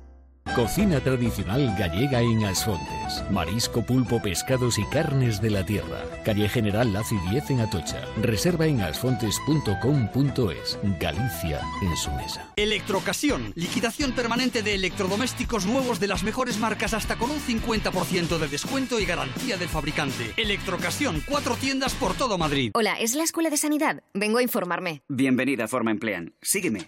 Cocina tradicional gallega en Asfontes. Marisco, pulpo, pescados y carnes de la tierra. Calle General Laci 10 en Atocha. Reserva en asfontes.com.es. Galicia en su mesa. Electrocasión. Liquidación permanente de electrodomésticos nuevos de las mejores marcas hasta con un 50% de descuento y garantía del fabricante. Electrocasión. Cuatro tiendas por todo Madrid. Hola, ¿es la Escuela de Sanidad? Vengo a informarme. Bienvenida a Forma Emplean. Sígueme.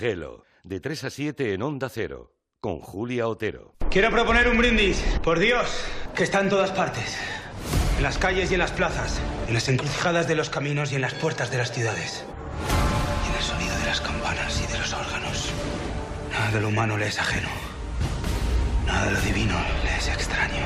Gelo, de 3 a 7 en Onda Cero, con Julia Otero. Quiero proponer un brindis, por Dios, que está en todas partes. En las calles y en las plazas, en las encrucijadas de los caminos y en las puertas de las ciudades. Y en el sonido de las campanas y de los órganos. Nada de lo humano le es ajeno. Nada de lo divino le es extraño.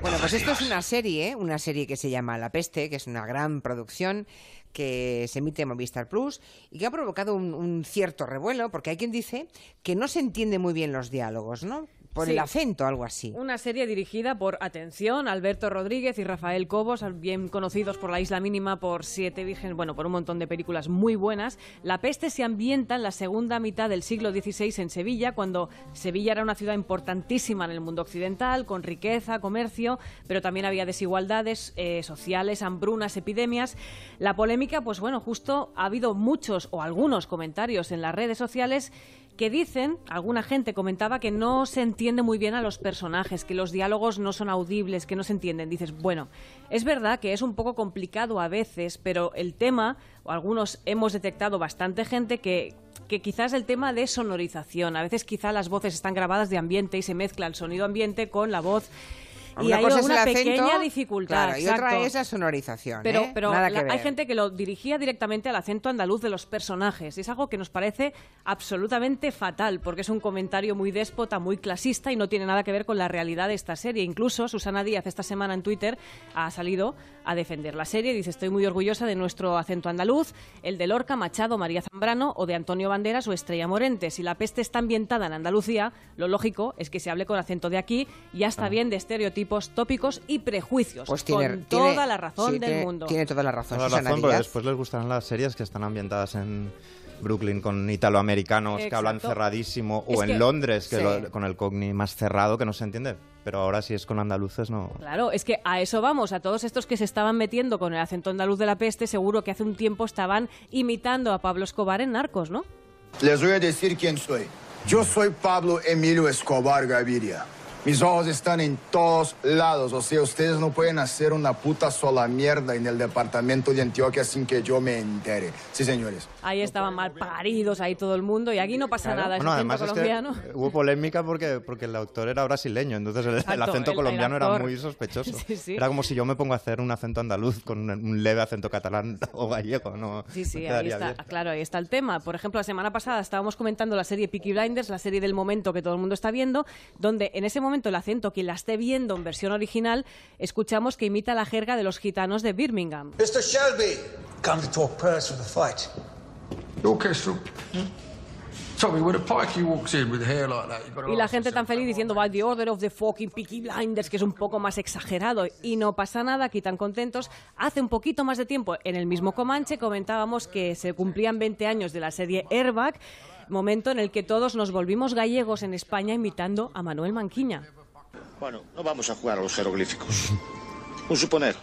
Bueno, pues esto es una serie, ¿eh? una serie que se llama La Peste, que es una gran producción que se emite en Movistar Plus y que ha provocado un, un cierto revuelo, porque hay quien dice que no se entiende muy bien los diálogos, ¿no? Por el acento, algo así. Una serie dirigida por, atención, Alberto Rodríguez y Rafael Cobos, bien conocidos por La Isla Mínima, por Siete Virgen, bueno, por un montón de películas muy buenas. La peste se ambienta en la segunda mitad del siglo XVI en Sevilla, cuando Sevilla era una ciudad importantísima en el mundo occidental, con riqueza, comercio, pero también había desigualdades eh, sociales, hambrunas, epidemias. La polémica, pues bueno, justo ha habido muchos o algunos comentarios en las redes sociales que dicen, alguna gente comentaba que no se entiende muy bien a los personajes, que los diálogos no son audibles, que no se entienden. Dices, bueno, es verdad que es un poco complicado a veces, pero el tema, o algunos hemos detectado bastante gente que que quizás el tema de sonorización, a veces quizá las voces están grabadas de ambiente y se mezcla el sonido ambiente con la voz y Una hay cosa es el una acento, pequeña dificultad. claro, y otra es la sonorización. Pero, ¿eh? pero Nada la- que ver. hay gente que lo dirigía directamente al acento andaluz de los personajes. Es algo que nos parece absolutamente fatal, porque es un comentario muy déspota, muy clasista y no tiene nada que ver con la realidad de esta serie. Incluso Susana Díaz esta semana en Twitter ha salido a defender la serie. Dice, estoy muy orgullosa de nuestro acento andaluz, el de Lorca, Machado, María Zambrano o de Antonio Banderas o Estrella Morente. Si la peste está ambientada en Andalucía, lo lógico es que se hable con acento de aquí y ya está bien de estereotipos, tópicos y prejuicios. Pues tiene, con tiene- toda la razón sí, del tiene- mundo. Tiene toda la razón, Toda la razón, porque Díaz. después les gustarán las series que están ambientadas en Brooklyn con italoamericanos que hablan cerradísimo, Es o en que- Londres que sí. lo- con el cogni más cerrado que no se entiende. Pero ahora si es con andaluces no. Claro, es que a eso vamos, a todos estos que se estaban metiendo con el acento andaluz de la peste, seguro que hace un tiempo estaban imitando a Pablo Escobar en Narcos, ¿no? Les voy a decir quién soy. Yo soy Pablo Emilio Escobar Gaviria. Mis ojos están en todos lados. O sea, ustedes no pueden hacer una puta sola mierda en el departamento de Antioquia sin que yo me entere. Sí, señores. Ahí estaban mal paridos, ahí todo el mundo, y aquí no pasa nada, es Bueno, acento además es colombiano. que hubo polémica porque, porque el autor era brasileño, entonces el, el Exacto, acento el- el colombiano era actor. muy <laughs> sospechoso. Sí, sí. Era como si yo me pongo a hacer un acento andaluz con un- leve acento catalán <laughs> o gallego, no, Sí, sí, no ahí está, bien. claro, ahí está el tema. Por ejemplo, la semana pasada estábamos comentando la serie Peaky Blinders, la serie del momento que todo el mundo está viendo, donde en ese momento el acento, quien la esté viendo en versión original, escuchamos que imita la jerga de los gitanos de Birmingham. Mr. Shelby, come to talk prayers for the fight. To Y la gente tan feliz diciendo, va, The Order of the fucking Peaky Blinders, que es un poco más exagerado. Y no pasa nada, aquí tan contentos. Hace un poquito más de tiempo, en el mismo Comanche, comentábamos que se cumplían 20 años de la serie Airbag, momento en el que todos nos volvimos gallegos en España imitando a Manuel Manquiña. Bueno, no vamos a jugar a los jeroglíficos. Un suponer.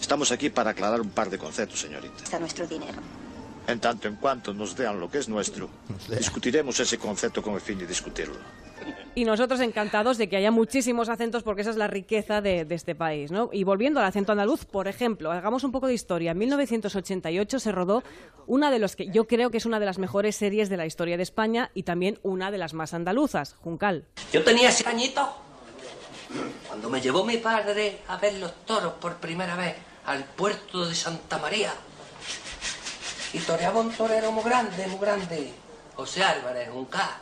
Estamos aquí para aclarar un par de conceptos, señorita. Está nuestro dinero. En tanto en cuanto nos dean lo que es nuestro, discutiremos ese concepto con el fin de discutirlo. Y nosotros encantados de que haya muchísimos acentos porque esa es la riqueza de, de este país. ¿no? Y volviendo al acento andaluz, por ejemplo, hagamos un poco de historia. En 1988 se rodó una de los que yo creo que es una de las mejores series de la historia de España y también una de las más andaluzas, Juncal. Yo tenía ese añito cuando me llevó mi padre a ver los toros por primera vez al puerto de Santa María. Y toreaba un torero muy grande, muy grande. José Álvarez, un K.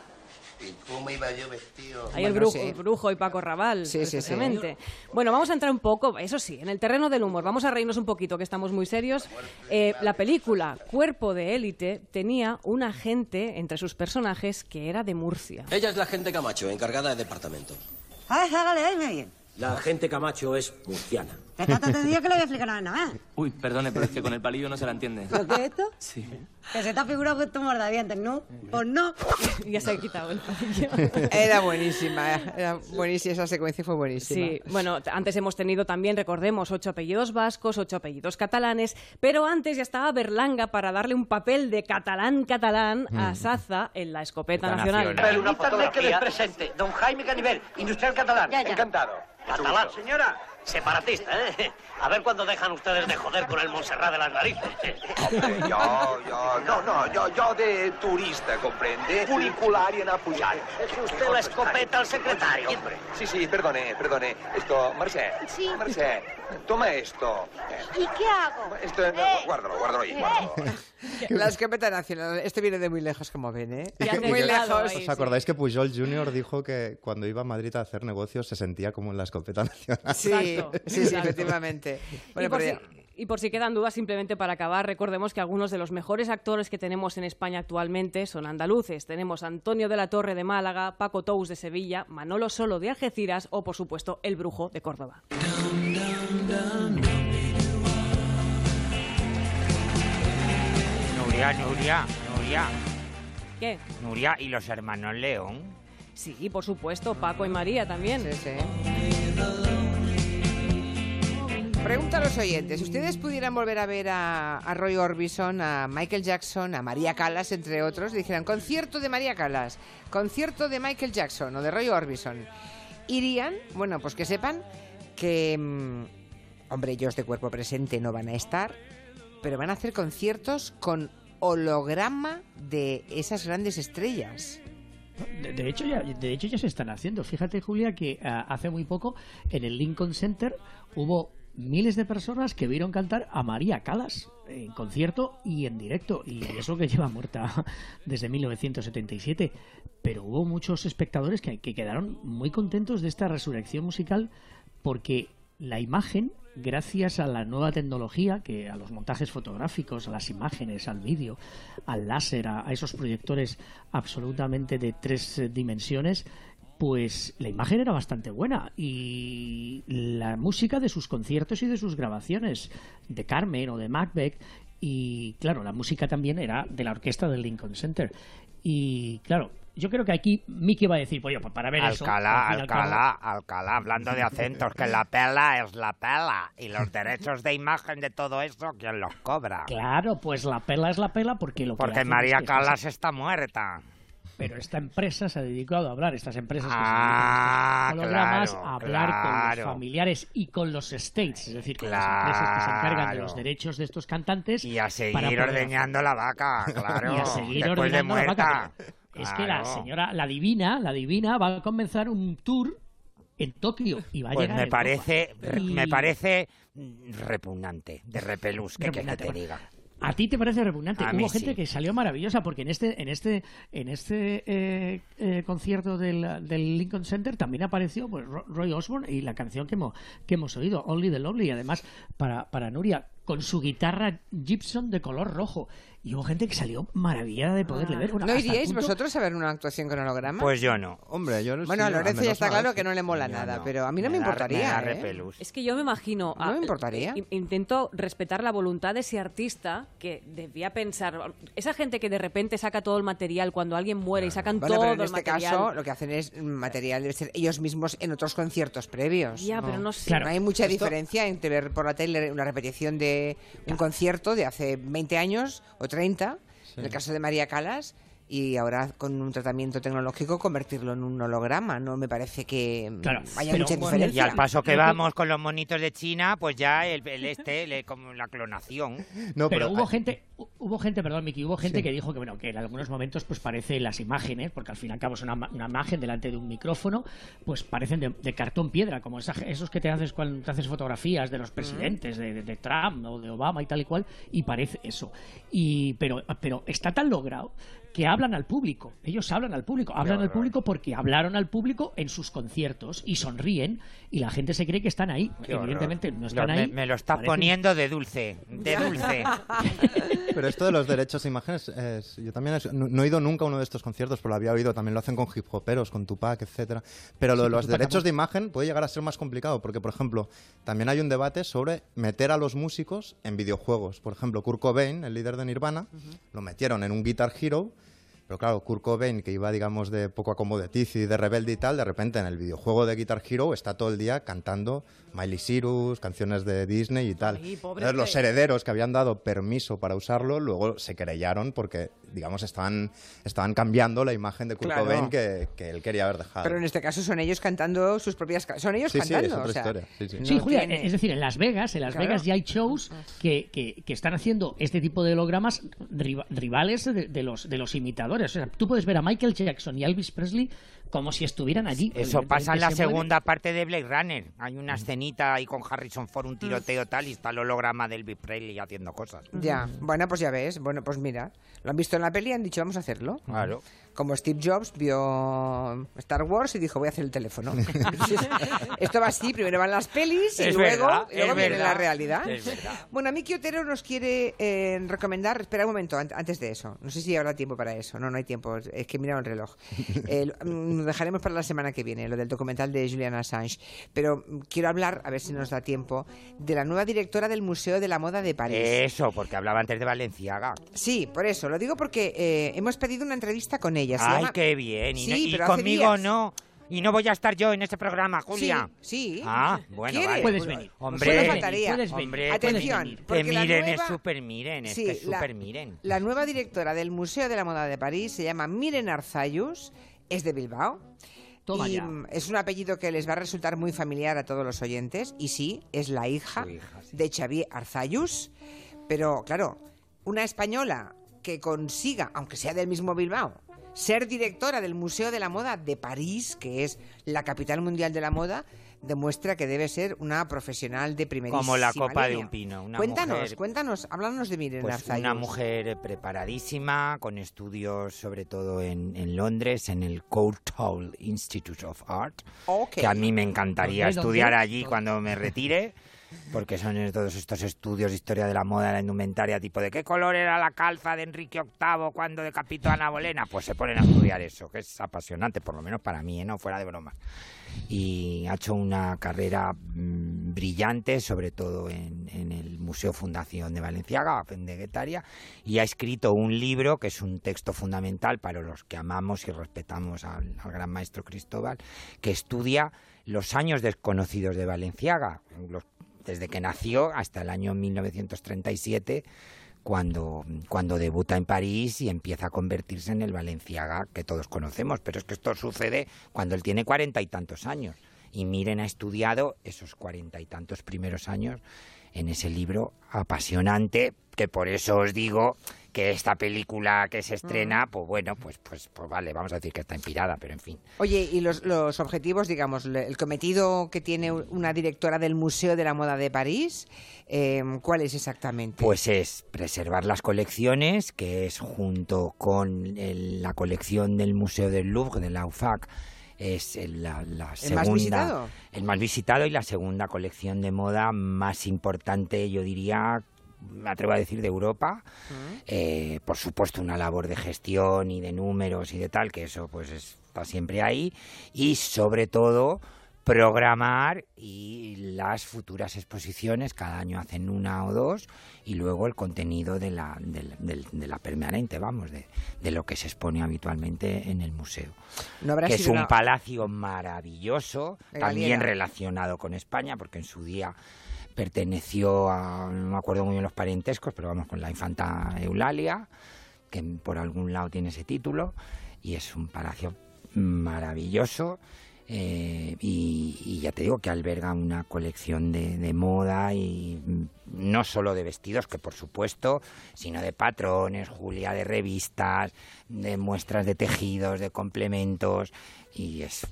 ¿Y cómo iba yo vestido? Ahí el, brujo, el brujo y Paco Raval, Sí, sí, sí. precisamente. Bueno, vamos a entrar un poco, eso sí, en el terreno del humor. Vamos a reírnos un poquito, que estamos muy serios. Eh, la película Cuerpo de élite tenía un agente entre sus personajes que era de Murcia. Ella es la gente Camacho, encargada de departamento. Ay, hágale, bien. La gente Camacho es murciana. Que tanto te digo que le voy a explicar nada más. Uy, perdone, pero es que con el palillo no se la entiende. ¿Lo que es esto? Sí. Que se te ha figurado que tú mordavientes, ¿no? Pues no. <laughs> ya se ha quitado el palillo. Era buenísima, era buenísima, esa secuencia fue buenísima. Sí, bueno, antes hemos tenido también, recordemos, ocho apellidos vascos, ocho apellidos catalanes, pero antes ya estaba Berlanga para darle un papel de catalán-catalán a Mm. Saza en la escopeta La nacional. nacional. Una Permítame que les presente. Don Jaime Canivel, industrial catalán. Encantado. Catalán, señora. Separatista, ¿eh? A ver cuándo dejan ustedes de joder con el Montserrat de las narices. Yo, yo, no, no, yo, yo de turista, comprende? Funicular y en apoyar. Es usted la escopeta al secretario. hombre. Sí, sí, perdone, perdone. Esto, Marcé. Sí. Toma esto. ¿Y qué hago? Esto, no, Eh. guárdalo, guárdalo ahí, guárdalo. La escopeta nacional, este viene de muy lejos, como ven, ¿eh? Ya <laughs> Muy lejos. ¿Os acordáis que Pujol Jr. dijo que cuando iba a Madrid a hacer negocios se sentía como en la escopeta <laughs> nacional? Sí, Exacto, sí, sí, efectivamente. y, Bueno, por pero si, y por si quedan dudas, simplemente para acabar, recordemos que algunos de los mejores actores que tenemos en España actualmente son andaluces. Tenemos a Antonio de la Torre de Málaga, Paco Tous de Sevilla, Manolo Solo de Algeciras o, por supuesto, El Brujo de Córdoba. Nuria, Nuria, Nuria. ¿Qué? Nuria y los hermanos León. Sí, por supuesto, Paco y María también. Pregunta a los oyentes. Si ustedes pudieran volver a ver a, Roy Orbison, a Michael Jackson, a María Callas, entre otros, dijeran concierto de María Callas, concierto de Michael Jackson o de Roy Orbison, ¿irían? Bueno, pues que sepan que, mm, hombre, ellos de cuerpo presente no van a estar, pero van a hacer conciertos con holograma de esas grandes estrellas. De, de hecho, ya, de hecho, ya se están haciendo. Fíjate, Julia, que ah, hace muy poco en el Lincoln Center hubo miles de personas que vieron cantar a María Calas en concierto y en directo. Y eso que lleva muerta <laughs> desde 1977. Pero hubo muchos espectadores que, que quedaron muy contentos de esta resurrección musical porque la imagen, gracias a la nueva tecnología, que a los montajes fotográficos, a las imágenes, al vídeo, al láser, a, esos proyectores absolutamente de tres eh, dimensiones, pues la imagen era bastante buena y la música de sus conciertos y de sus grabaciones de Carmen o de Macbeth y claro, la música también era de la orquesta del Lincoln Center y claro, yo creo que aquí Mickey va a decir, pues, pues para ver eso, Alcalá, al fin y al cabo- Alcalá, Alcalá, hablando de acentos, que la pela es la pela. Y los derechos de imagen de todo esto, ¿quién los cobra? Claro, pues la pela es la pela porque lo que Porque hacen María es que Calas está muerta. Pero esta empresa se ha dedicado a hablar, estas empresas que Ah, se dedican a claro, a hablar con los familiares y con los estates, es decir, con las empresas que se encargan de los derechos de estos cantantes. Y a para seguir ordeñando la vaca, claro. <laughs> y a seguir después de ordenando la vaca. Es que la señora, la divina, la divina va a comenzar un tour en Tokio y va a Pues llegar me parece, Y- me parece repugnante, de repelús, que, que Repugnante, te bueno. diga. A ti te parece repugnante. A Hubo gente sí. que salió maravillosa porque en este en este en este eh, eh, concierto del, del Lincoln Center también apareció pues, Ro- Roy Osborne y la canción que hemos que hemos oído Only the Lovely y además para para Nuria con su guitarra Gibson de color rojo y hubo gente que salió maravillada de poderle ver. Bueno, ¿No iríais punto- vosotros a ver una actuación con holograma? Pues yo no. Hombre, yo no Bueno, a Lorenzo ya está claro que no le mola nada, no. pero a mí no me, Me importaría. me ¿eh? Es que yo me imagino. No me importaría. Intento respetar la voluntad de ese artista que debía pensar. Esa gente que de repente saca todo el material cuando alguien muere y sacan Bueno, todo pero en el este material. caso lo que hacen es material debe ser ellos mismos en otros conciertos previos. Ya, pero no sé. No hay mucha Esto- diferencia entre ver por la tele una repetición de un concierto de hace 20 años o 30, en el caso de María Calas, y ahora con un tratamiento tecnológico convertirlo en un holograma. No me parece que mm, Claro, haya pero mucha bueno, Y diferencia. al paso que vamos con los monitos de China, pues ya el, el este, le- como la clonación. pero, hubo gente, hu- hubo gente, perdón, Miki, hubo gente Sí. que dijo que bueno, que en algunos momentos pues parece las imágenes, porque al fin y al cabo es una, una imagen delante de un micrófono, pues parecen de, de cartón piedra, como esa- esos que te haces cuando te haces fotografías de los presidentes, de, de- de Trump o de Obama y tal y cual, y parece eso. Y pero, pero está tan logrado que hablan al público. Ellos hablan al público, hablan al público porque hablaron al público en sus conciertos y sonríen y la gente se cree que están ahí. Qué horror. Evidentemente no están ahí. me lo estás poniendo de dulce, de dulce. <laughs> Pero esto de los derechos de imágenes, es- yo también es- no, no he ido nunca a uno de estos conciertos, pero lo había oído, también lo hacen con hip hoperos, con Tupac, etcétera. Pero lo Sí, de los derechos de imagen puede llegar a ser más complicado, porque, por ejemplo, también hay un debate sobre meter a los músicos en videojuegos. Por ejemplo, Kurt Cobain, el líder de Nirvana, lo metieron en un Guitar Hero, pero claro, Kurt Cobain, que iba, digamos, de poco acomodaticio y de rebelde y tal, de repente en el videojuego de Guitar Hero está todo el día cantando Miley Cyrus, canciones de Disney y tal. Ay, Entonces, los herederos que habían dado permiso para usarlo, luego se querellaron porque, digamos, estaban, estaban cambiando la imagen de Kurt Claro. Cobain que, que él quería haber dejado. Pero en este caso son ellos cantando sus propias son ellos Sí, sí, cantando, es otra o sea, historia. Sí, sí. Sí, no Julia, tiene- es decir, en Las Vegas, en Las Claro. Vegas ya hay shows que, que, que están haciendo este tipo de hologramas riva- rivales de, de los de los imitadores. O sea, tú puedes ver a Michael Jackson y Elvis Presley como si estuvieran allí. Eso pasa en la segunda parte de Blade Runner. Hay una escenita ahí con Harrison Ford, un tiroteo tal, y está el holograma de Elvis Presley haciendo cosas. Ya, bueno, pues ya ves. Bueno, pues mira, lo han visto en la peli y han dicho, vamos a hacerlo. Claro. Como Steve Jobs vio Star Wars y dijo, voy a hacer el teléfono. <laughs> Esto va así, primero van las pelis y Es luego, verdad, y luego viene verdad, la realidad. Bueno, Miki Otero nos quiere eh, recomendar, espera un momento, an- antes de eso, no sé si habrá tiempo para eso, no, no hay tiempo, es que he mirado el reloj. <laughs> Eh, lo- mm, dejaremos para la semana que viene, lo del documental de Julian Assange, pero mm, quiero hablar, a ver si nos da tiempo, de la nueva directora del Museo de la Moda de París. Eso, porque hablaba antes de Valenciaga. Sí, por eso, lo digo porque eh, hemos pedido una entrevista con ella. Se Ay, llama- qué bien. Y, no- Sí, y pero hace conmigo días. no. Y no voy a estar yo en ese programa, Julia. Sí, sí. Ah, bueno, vale. Puedes venir. Hombre, Solo faltaría. puedes venir, hombre, Atención, porque que miren, nueva- es súper miren, es Sí, que la- súper miren. La nueva directora del Museo de la Moda de París se llama Miren Arzayus, es de Bilbao. Toma y ya. es un apellido que les va a resultar muy familiar a todos los oyentes. Y sí, es la hija, de Xavier Arzayus. Pero claro, una española que consiga, aunque sea del mismo Bilbao, ser directora del Museo de la Moda de París, que es la capital mundial de la moda, demuestra que debe ser una profesional de primerísima Como la copa de un pino. Una cuéntanos, mujer- cuéntanos, háblanos de Miren Pues una mujer preparadísima, con estudios sobre todo en, en Londres, en el Courtauld Institute of Art, que a mí me encantaría ¿Dónde, estudiar allí cuando me retire, <laughs> porque son todos estos estudios de historia de la moda, de la indumentaria, tipo de qué color era la calza de Enrique VIII cuando decapitó a Ana Bolena, pues se ponen a estudiar eso, que es apasionante, por lo menos para mí, ¿eh? no fuera de broma y ha hecho una carrera mm, brillante, sobre todo en, en el Museo Fundación de Valenciaga, de Guetaria, y ha escrito un libro que es un texto fundamental para los que amamos y respetamos al, al gran maestro Cristóbal, que estudia los años desconocidos de Valenciaga, los- desde que nació hasta el año 1937 cuando, cuando debuta en París y empieza a convertirse en el Valenciaga que todos conocemos. Pero es que esto sucede cuando él tiene cuarenta y tantos años. Y Miren ha estudiado esos cuarenta y tantos primeros años en ese libro apasionante, que por eso os digo que esta película que se estrena, pues bueno, pues, pues, pues vale, vamos a decir que está inspirada, pero en fin. Oye, y los, los objetivos, digamos, el cometido que tiene una directora del Museo de la Moda de París, eh, ¿cuál es exactamente? Pues es preservar las colecciones, que es junto con el- la colección del Museo del Louvre, de la UFAC, es el- la, la ¿El segunda, más visitado? el más visitado y la segunda colección de moda más importante, yo diría, me atrevo a decir, de Europa. Eh, por supuesto, una labor de gestión y de números y de tal, que eso pues está siempre ahí. Y sobre todo programar y las futuras exposiciones, cada año hacen una o dos, y luego el contenido de la, de, la- del- de la permanente, vamos, de, de lo que se expone habitualmente en el museo. No habrá que es un una- palacio maravilloso, De también relacionado con España, porque en su día perteneció a, no me acuerdo muy bien los parentescos, pero vamos, con la infanta Eulalia, que por algún lado tiene ese título, y es un palacio maravilloso. Eh, y, ya te digo que alberga una colección de, de moda y no solo de vestidos, que por supuesto, sino de patrones, Julia, de revistas, de muestras de tejidos, de complementos, y es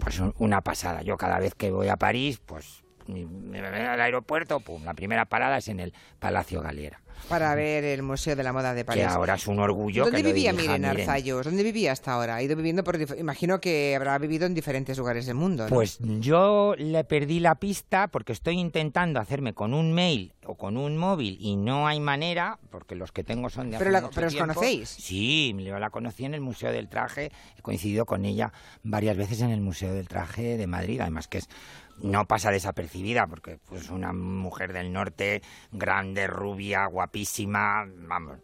pues un- una pasada. Yo cada vez que voy a París, pues al aeropuerto, pum, la primera parada es en el Palacio Galera, Para ver el Museo de la Moda de París. que ahora es un orgullo. ¿Dónde que vivía Miren. Arzayos? ¿Dónde vivía hasta ahora? Ha ido viviendo por... Imagino que habrá vivido en diferentes lugares del mundo, ¿no? Pues yo le perdí la pista porque estoy intentando hacerme con un mail o con un móvil y no hay manera, porque los que tengo son de Pero hace la- mucho pero os tiempo. conocéis. Sí, yo la conocí en el Museo del Traje, he coincidido con ella varias veces en el Museo del Traje de Madrid, además que es no pasa desapercibida porque pues una mujer del norte, grande, rubia, guapísima, vamos,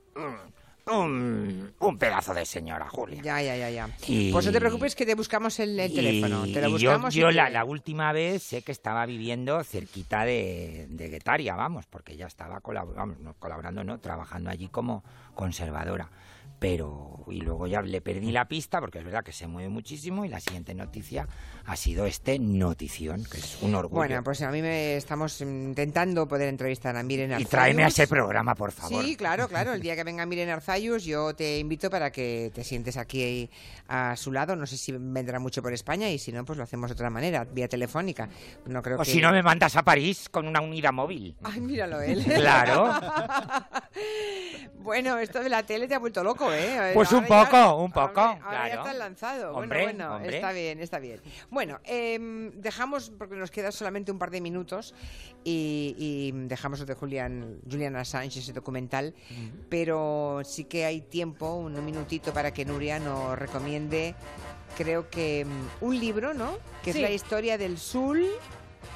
un, un, pedazo de señora, Julia. Ya, ya, ya, ya. Y- Pues no te preocupes que te buscamos el, el y- teléfono. Te lo yo, buscamos yo la, la última vez sé que estaba viviendo cerquita de, de Guetaria, vamos, porque ella estaba colab- vamos, no, colaborando, no, trabajando allí como conservadora. Pero, y luego ya le perdí la pista, porque es verdad que se mueve muchísimo, y la siguiente noticia ha sido este notición, que es un orgullo. Bueno, pues a mí me estamos intentando poder entrevistar a Miren y Arzayus. tráeme a ese programa, por favor. Sí, claro, claro. El <laughs> día que venga Miren Arzayus, yo te invito para que te sientes aquí a su lado. No sé si vendrá mucho por España y si no, pues lo hacemos de otra manera, vía telefónica. No creo o que... si no, me mandas a París con una unidad móvil. Ay, míralo él. <laughs> <laughs> Claro. bueno, esto de la tele te ha vuelto loco, ¿eh? Pues un Ahora ya- poco, un poco, Ahora, ahora ya claro. estás lanzado. Hombre, bueno, bueno, hombre. está bien, está bien. Bueno, em, dejamos, porque nos queda solamente un par de minutos, y, y dejamos de Julian, Julian Assange, ese documental, pero sí que hay tiempo, un minutito para que Nuria nos recomiende, creo que mm, un libro, ¿no? Que Sí. es la historia del soul,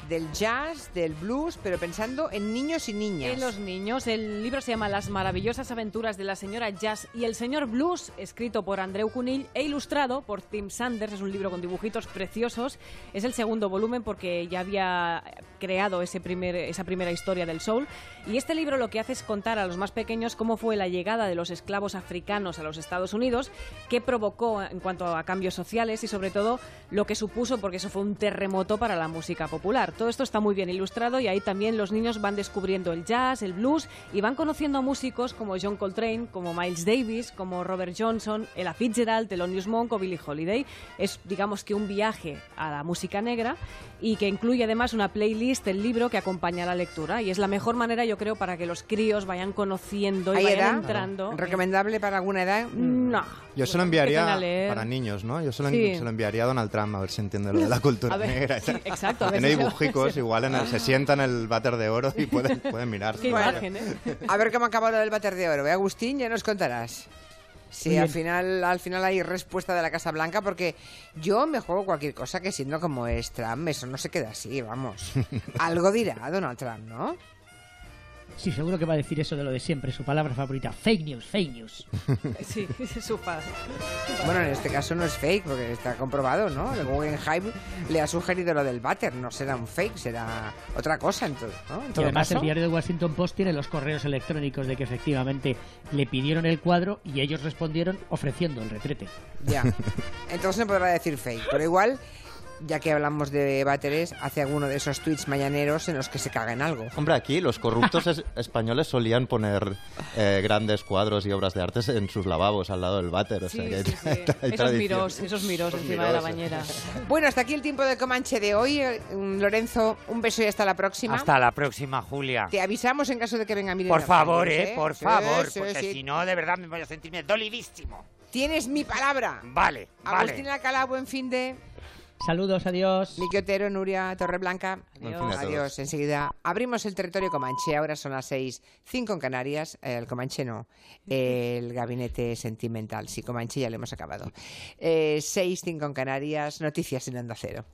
del jazz, del blues, pero pensando en niños y niñas. En los niños, el libro se llama Las maravillosas aventuras de la señora Jazz y el señor Blues, escrito por Andreu Cunill e ilustrado por Tim Sanders. Es un libro con dibujitos preciosos. Es el segundo volumen porque ya había creado ese primer, esa primera historia del soul. Y este libro lo que hace es contar a los más pequeños cómo fue la llegada de los esclavos africanos a los Estados Unidos, qué provocó en cuanto a cambios sociales y sobre todo lo que supuso, porque eso fue un terremoto para la música popular. Todo esto está muy bien ilustrado y ahí también los niños van descubriendo el jazz, el blues y van conociendo a músicos como John Coltrane, como Miles Davis, como Robert Johnson, Ella Fitzgerald, Thelonious Monk o Billie Holiday. Es, digamos que un viaje a la música negra y que incluye además una playlist del libro que acompaña la lectura y es la mejor manera, yo creo, para que los críos vayan conociendo y ¿Hay vayan edad? entrando. ¿Recomendable para alguna edad? No. Yo se lo enviaría para niños, ¿no? Yo se lo, Sí. se lo enviaría a Donald Trump a ver si entiende lo de la <laughs> cultura A ver, negra. sí, exacto, a ver Tiene si dibujicos, igual en el- se sienta en el váter de oro y pueden, pueden <laughs> mirar. Qué imagen, ¿eh? A ver cómo acaba lo del bater de oro. ¿eh, Agustín? Ya nos contarás. Sí, al final, al final hay respuesta de la Casa Blanca porque yo me juego cualquier cosa que siendo como es Trump, eso no se queda así, vamos. <laughs> Algo dirá Donald Trump, ¿no? Sí, seguro que va a decir eso de lo de siempre, su palabra favorita. Fake news, fake news. <laughs> Sí, es <laughs> su fa- Bueno, en este caso no es fake porque está comprobado, ¿no? El Guggenheim le ha sugerido lo del váter, no será un fake, será otra cosa en todo, ¿no? En Y todo además caso. el diario de Washington Post tiene los correos electrónicos de que efectivamente le pidieron el cuadro y ellos respondieron ofreciendo el retrete. Ya. <laughs> Entonces no podrá decir fake, pero igual, ya que hablamos de váteres, hace alguno de esos tweets mañaneros en los que se caga en algo. Hombre, aquí los corruptos es- <laughs> españoles solían poner eh, grandes cuadros y obras de arte en sus lavabos al lado del váter. O sea, Sí, que hay- sí, sí. hay Esos miros, esos miros Esos encima de la bañera. <laughs> Bueno, hasta aquí el tiempo de Comanche de hoy. Eh, Lorenzo, un beso y hasta la próxima. Hasta la próxima, Julia. Te avisamos en caso de que venga Miren Por favor, Arzayus, eh, por Sí, favor, sí, porque sí. si no, de verdad me voy a sentirme dolidísimo. Tienes mi palabra. Vale, vale. Agustín Alcalá, buen fin de... Saludos, adiós. Miki Otero, Nuria Torreblanca. Buen fin a todos. Adiós. Enseguida abrimos el territorio Comanche. Ahora son las seis, cinco en Canarias. El Comanche no. El gabinete sentimental. Sí, Comanche ya lo hemos acabado. Eh, seis, cinco en Canarias. Noticias en Onda Cero.